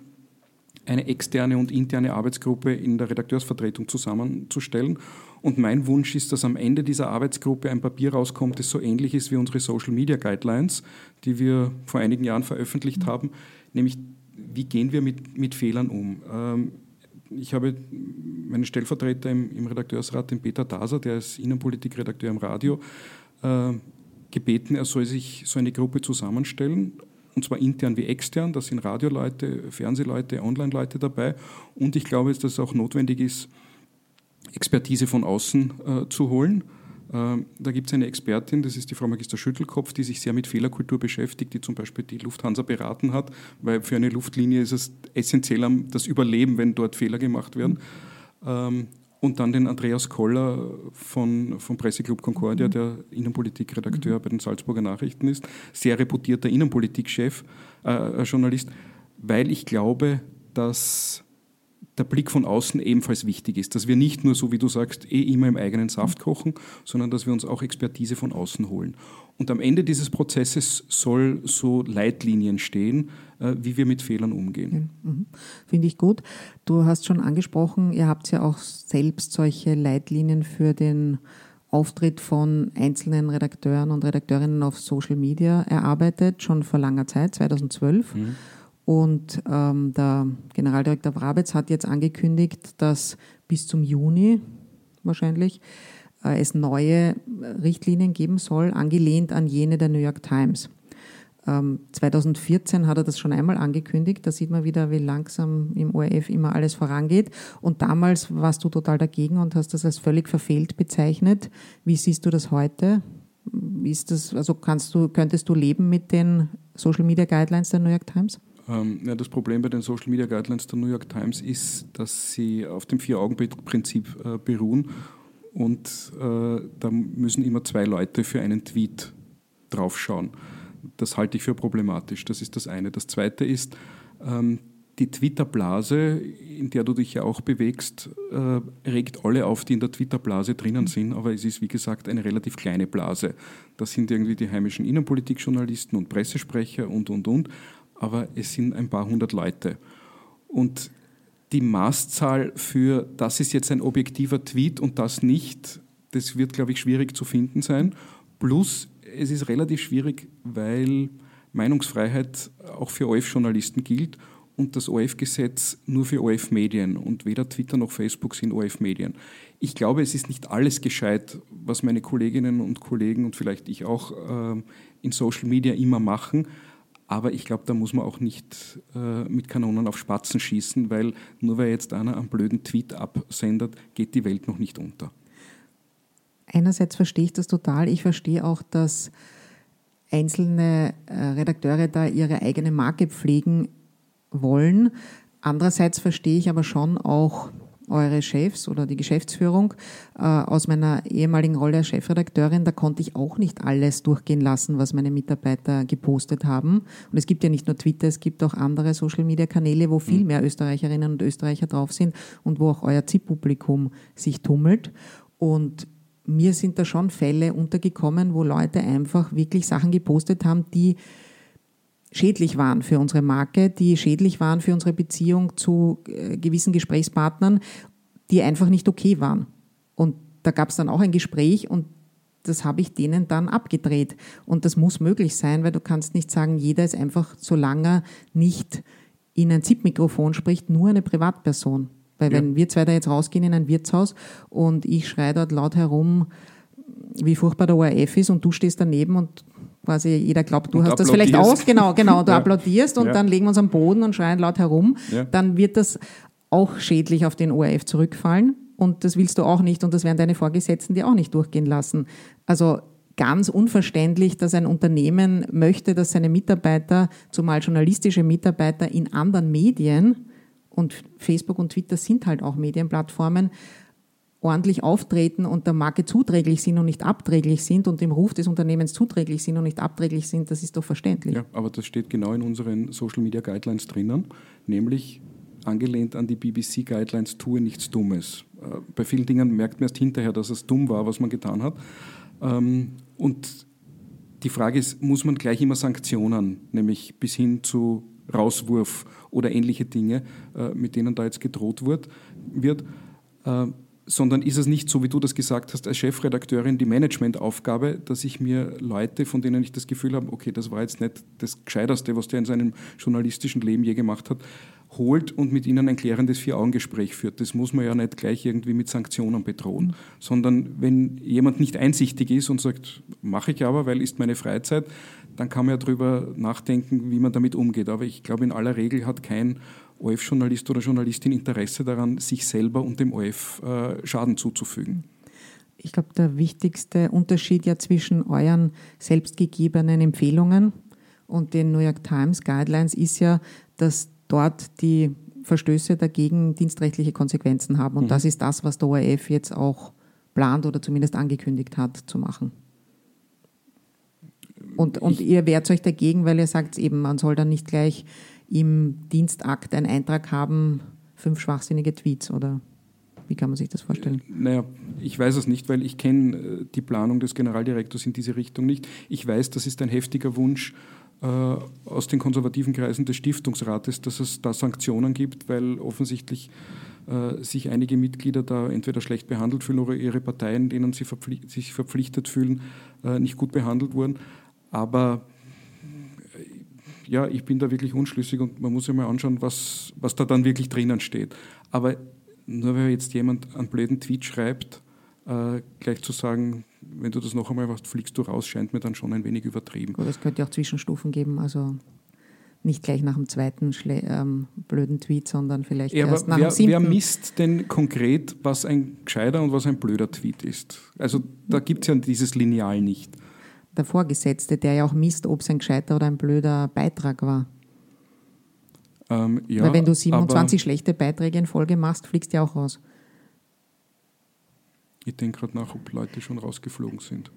eine externe und interne Arbeitsgruppe in der Redakteursvertretung zusammenzustellen. Und mein Wunsch ist, dass am Ende dieser Arbeitsgruppe ein Papier rauskommt, das so ähnlich ist wie unsere Social Media Guidelines, die wir vor einigen Jahren veröffentlicht haben, nämlich wie gehen wir mit, mit Fehlern um. Ähm, ich habe meinen Stellvertreter im, im, Redakteursrat, den Peter Daser, der ist Innenpolitikredakteur im Radio, äh, gebeten, er soll sich so eine Gruppe zusammenstellen, und zwar intern wie extern. Da sind Radioleute, Fernsehleute, Online-Leute dabei. Und ich glaube, dass es auch notwendig ist, Expertise von außen äh, zu holen. Ähm, da gibt es eine Expertin, das ist die Frau Magister Schüttelkopf, die sich sehr mit Fehlerkultur beschäftigt, die zum Beispiel die Lufthansa beraten hat, weil für eine Luftlinie ist es essentiell das Überleben, wenn dort Fehler gemacht werden. Ähm, und dann den Andreas Koller von, vom Presseclub Concordia, der Innenpolitikredakteur bei den Salzburger Nachrichten ist, sehr reputierter Innenpolitikchef, äh, Journalist, weil ich glaube, dass der Blick von außen ebenfalls wichtig ist, dass wir nicht nur, so wie du sagst, eh immer im eigenen Saft kochen, sondern dass wir uns auch Expertise von außen holen. Und am Ende dieses Prozesses soll so Leitlinien stehen, äh, wie wir mit Fehlern umgehen. Mhm. Finde ich gut. Du hast schon angesprochen, ihr habt ja auch selbst solche Leitlinien für den Auftritt von einzelnen Redakteuren und Redakteurinnen auf Social Media erarbeitet, schon vor langer Zeit, 2012. Mhm. Und ähm, der Generaldirektor Brabetz hat jetzt angekündigt, dass bis zum Juni wahrscheinlich äh, es neue Richtlinien geben soll, angelehnt an jene der New York Times. Ähm, 2014 hat er das schon einmal angekündigt. Da sieht man wieder, wie langsam im ORF immer alles vorangeht. Und damals warst du total dagegen und hast das als völlig verfehlt bezeichnet. Wie siehst du das heute? Ist das, also kannst du, könntest du leben mit den Social Media Guidelines der New York Times? Ähm, ja, das Problem bei den Social Media Guidelines der New York Times ist, dass sie auf dem Vier-Augen-Prinzip äh, beruhen und äh, da müssen immer zwei Leute für einen Tweet draufschauen. Das halte ich für problematisch. Das ist das eine. Das zweite ist, ähm, die Twitter-Blase, in der du dich ja auch bewegst, äh, regt alle auf, die in der Twitter-Blase drinnen sind, aber es ist, wie gesagt, eine relativ kleine Blase. Das sind irgendwie die heimischen Innenpolitikjournalisten und Pressesprecher und, und, und aber es sind ein paar hundert Leute. Und die Maßzahl für, das ist jetzt ein objektiver Tweet und das nicht, das wird, glaube ich, schwierig zu finden sein. Plus, es ist relativ schwierig, weil Meinungsfreiheit auch für ORF-Journalisten gilt und das ORF-Gesetz nur für ORF-Medien und weder Twitter noch Facebook sind ORF-Medien. Ich glaube, es ist nicht alles gescheit, was meine Kolleginnen und Kollegen und vielleicht ich auch äh, in Social Media immer machen, aber ich glaube, da muss man auch nicht äh, mit Kanonen auf Spatzen schießen, weil nur weil jetzt einer einen blöden Tweet absendet, geht die Welt noch nicht unter. Einerseits verstehe ich das total. Ich verstehe auch, dass einzelne äh, Redakteure da ihre eigene Marke pflegen wollen. Andererseits verstehe ich aber schon auch eure Chefs oder die Geschäftsführung. Äh, aus meiner ehemaligen Rolle als Chefredakteurin, da konnte ich auch nicht alles durchgehen lassen, was meine Mitarbeiter gepostet haben. Und es gibt ja nicht nur Twitter, es gibt auch andere Social-Media-Kanäle, wo viel mhm. mehr Österreicherinnen und Österreicher drauf sind und wo auch euer ZIP-Publikum sich tummelt. Und mir sind da schon Fälle untergekommen, wo Leute einfach wirklich Sachen gepostet haben, die schädlich waren für unsere Marke, die schädlich waren für unsere Beziehung zu äh, gewissen Gesprächspartnern, die einfach nicht okay waren. Und da gab es dann auch ein Gespräch und das habe ich denen dann abgedreht. Und das muss möglich sein, weil du kannst nicht sagen, jeder ist einfach, solange nicht in ein ZIP-Mikrofon spricht, nur eine Privatperson. Weil ja. wenn wir zwei da jetzt rausgehen in ein Wirtshaus und ich schreie dort laut herum, wie furchtbar der ORF ist und du stehst daneben und quasi jeder glaubt, du und hast das vielleicht aus, genau, genau, du *laughs* ja. applaudierst und ja. dann legen wir uns am Boden und schreien laut herum, ja. dann wird das auch schädlich auf den ORF zurückfallen und das willst du auch nicht und das werden deine Vorgesetzten dir auch nicht durchgehen lassen. Also ganz unverständlich, dass ein Unternehmen möchte, dass seine Mitarbeiter, zumal journalistische Mitarbeiter in anderen Medien, und Facebook und Twitter sind halt auch Medienplattformen, ordentlich auftreten und der Marke zuträglich sind und nicht abträglich sind und dem Ruf des Unternehmens zuträglich sind und nicht abträglich sind, das ist doch verständlich. Ja, aber das steht genau in unseren Social Media Guidelines drinnen, nämlich angelehnt an die BBC Guidelines, tue nichts Dummes. Äh, bei vielen Dingen merkt man erst hinterher, dass es dumm war, was man getan hat. Ähm, und die Frage ist, muss man gleich immer Sanktionen, nämlich bis hin zu Rauswurf oder ähnliche Dinge, äh, mit denen da jetzt gedroht wird, äh, sondern ist es nicht so, wie du das gesagt hast, als Chefredakteurin die Managementaufgabe, dass ich mir Leute, von denen ich das Gefühl habe, okay, das war jetzt nicht das Gescheiterste, was der in seinem journalistischen Leben je gemacht hat, holt und mit ihnen ein klärendes Vier-Augen-Gespräch führt. Das muss man ja nicht gleich irgendwie mit Sanktionen bedrohen, mhm. sondern wenn jemand nicht einsichtig ist und sagt, mache ich aber, weil ist meine Freizeit, dann kann man ja darüber nachdenken, wie man damit umgeht. Aber ich glaube, in aller Regel hat kein OF-Journalist oder Journalistin Interesse daran, sich selber und dem OF äh, Schaden zuzufügen? Ich glaube, der wichtigste Unterschied ja zwischen euren selbstgegebenen Empfehlungen und den New York Times Guidelines ist ja, dass dort die Verstöße dagegen dienstrechtliche Konsequenzen haben. Und mhm. das ist das, was der ORF jetzt auch plant oder zumindest angekündigt hat zu machen. Und, und ihr wehrt euch dagegen, weil ihr sagt eben, man soll dann nicht gleich im Dienstakt einen Eintrag haben, fünf schwachsinnige Tweets oder wie kann man sich das vorstellen? Naja, ich weiß es nicht, weil ich kenne äh, die Planung des Generaldirektors in diese Richtung nicht. Ich weiß, das ist ein heftiger Wunsch äh, aus den konservativen Kreisen des Stiftungsrates, dass es da Sanktionen gibt, weil offensichtlich äh, sich einige Mitglieder da entweder schlecht behandelt fühlen oder ihre Parteien, denen sie verpflicht, sich verpflichtet fühlen, äh, nicht gut behandelt wurden. Aber ja, ich bin da wirklich unschlüssig und man muss ja mal anschauen, was, was da dann wirklich drinnen steht. Aber nur weil jetzt jemand einen blöden Tweet schreibt, äh, gleich zu sagen, wenn du das noch einmal machst, fliegst du raus, scheint mir dann schon ein wenig übertrieben. Gut, es könnte auch Zwischenstufen geben, also nicht gleich nach dem zweiten Schle ähm, blöden Tweet, sondern vielleicht ja, erst nach wer, dem siebten. Wer misst denn konkret, was ein gescheiter und was ein blöder Tweet ist? Also da gibt es ja dieses Lineal nicht der Vorgesetzte, der ja auch misst, ob es ein gescheiter oder ein blöder Beitrag war. Ähm, ja, Weil wenn du 27 schlechte Beiträge in Folge machst, fliegst du ja auch raus. Ich denke gerade nach, ob Leute schon rausgeflogen sind.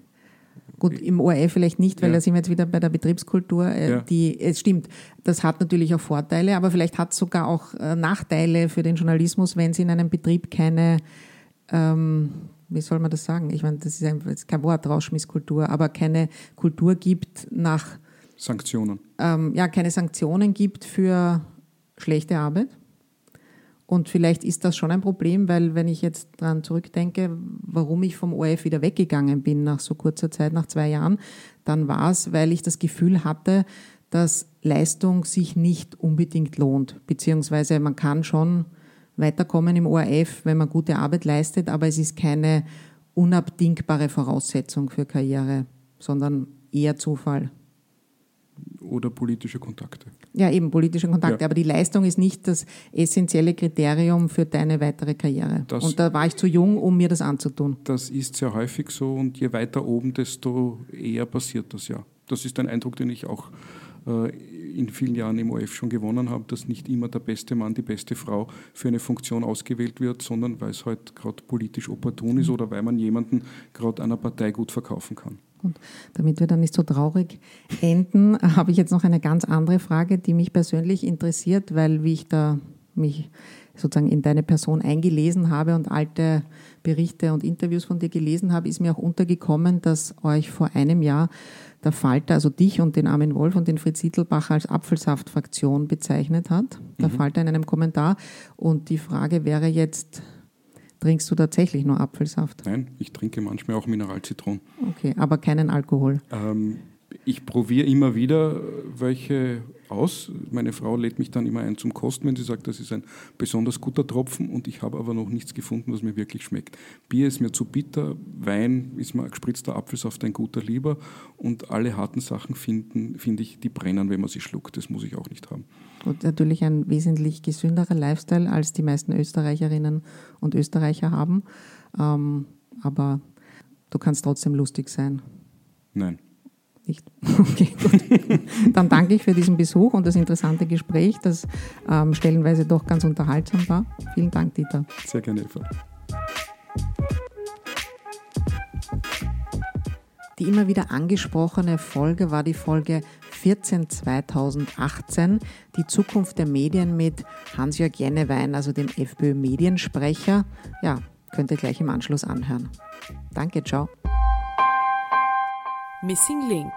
Gut, im ORF vielleicht nicht, weil ja. da sind wir jetzt wieder bei der Betriebskultur. Äh, ja. die, es stimmt, das hat natürlich auch Vorteile, aber vielleicht hat es sogar auch äh, Nachteile für den Journalismus, wenn es in einem Betrieb keine ähm, wie soll man das sagen? Ich meine, das ist, ein, das ist kein Wort, Rauschmisskultur, aber keine Kultur gibt nach Sanktionen. Ähm, ja, keine Sanktionen gibt für schlechte Arbeit. Und vielleicht ist das schon ein Problem, weil wenn ich jetzt daran zurückdenke, warum ich vom ORF wieder weggegangen bin nach so kurzer Zeit, nach zwei Jahren, dann war es, weil ich das Gefühl hatte, dass Leistung sich nicht unbedingt lohnt. Beziehungsweise man kann schon weiterkommen im ORF, wenn man gute Arbeit leistet, aber es ist keine unabdingbare Voraussetzung für Karriere, sondern eher Zufall. Oder politische Kontakte. Ja, eben politische Kontakte. Ja. Aber die Leistung ist nicht das essentielle Kriterium für deine weitere Karriere. Das, und da war ich zu jung, um mir das anzutun. Das ist sehr häufig so und je weiter oben, desto eher passiert das ja. Das ist ein Eindruck, den ich auch äh, in vielen Jahren im OF schon gewonnen habe, dass nicht immer der beste Mann, die beste Frau für eine Funktion ausgewählt wird, sondern weil es halt gerade politisch opportun ist oder weil man jemanden gerade einer Partei gut verkaufen kann. Und damit wir dann nicht so traurig enden, *laughs* habe ich jetzt noch eine ganz andere Frage, die mich persönlich interessiert, weil wie ich da mich sozusagen in deine Person eingelesen habe und alte Berichte und Interviews von dir gelesen habe, ist mir auch untergekommen, dass euch vor einem Jahr der Falter, also dich und den Armin Wolf und den Fritz Hittelbach als Apfelsaftfraktion bezeichnet hat. Der mhm. Falter in einem Kommentar. Und die Frage wäre jetzt, trinkst du tatsächlich nur Apfelsaft? Nein, ich trinke manchmal auch Mineralzitron. Okay, aber keinen Alkohol? Ähm, ich probiere immer wieder welche aus. Meine Frau lädt mich dann immer ein zum Kosten, wenn sie sagt, das ist ein besonders guter Tropfen und ich habe aber noch nichts gefunden, was mir wirklich schmeckt. Bier ist mir zu bitter, Wein ist mir gespritzter Apfelsaft ein guter Lieber und alle harten Sachen finden, finde ich, die brennen, wenn man sie schluckt. Das muss ich auch nicht haben. Und natürlich ein wesentlich gesünderer Lifestyle, als die meisten Österreicherinnen und Österreicher haben. Ähm, aber du kannst trotzdem lustig sein. Nein nicht. *laughs* Okay, gut. Dann danke ich für diesen Besuch und das interessante Gespräch, das ähm, stellenweise doch ganz unterhaltsam war. Vielen Dank, Dieter. Sehr gerne, Eva. Die immer wieder angesprochene Folge war die Folge 14 2018, die Zukunft der Medien mit Hans-Jörg Jennewein, also dem FPÖ-Mediensprecher. Ja, könnt ihr gleich im Anschluss anhören. Danke, ciao. Missing Link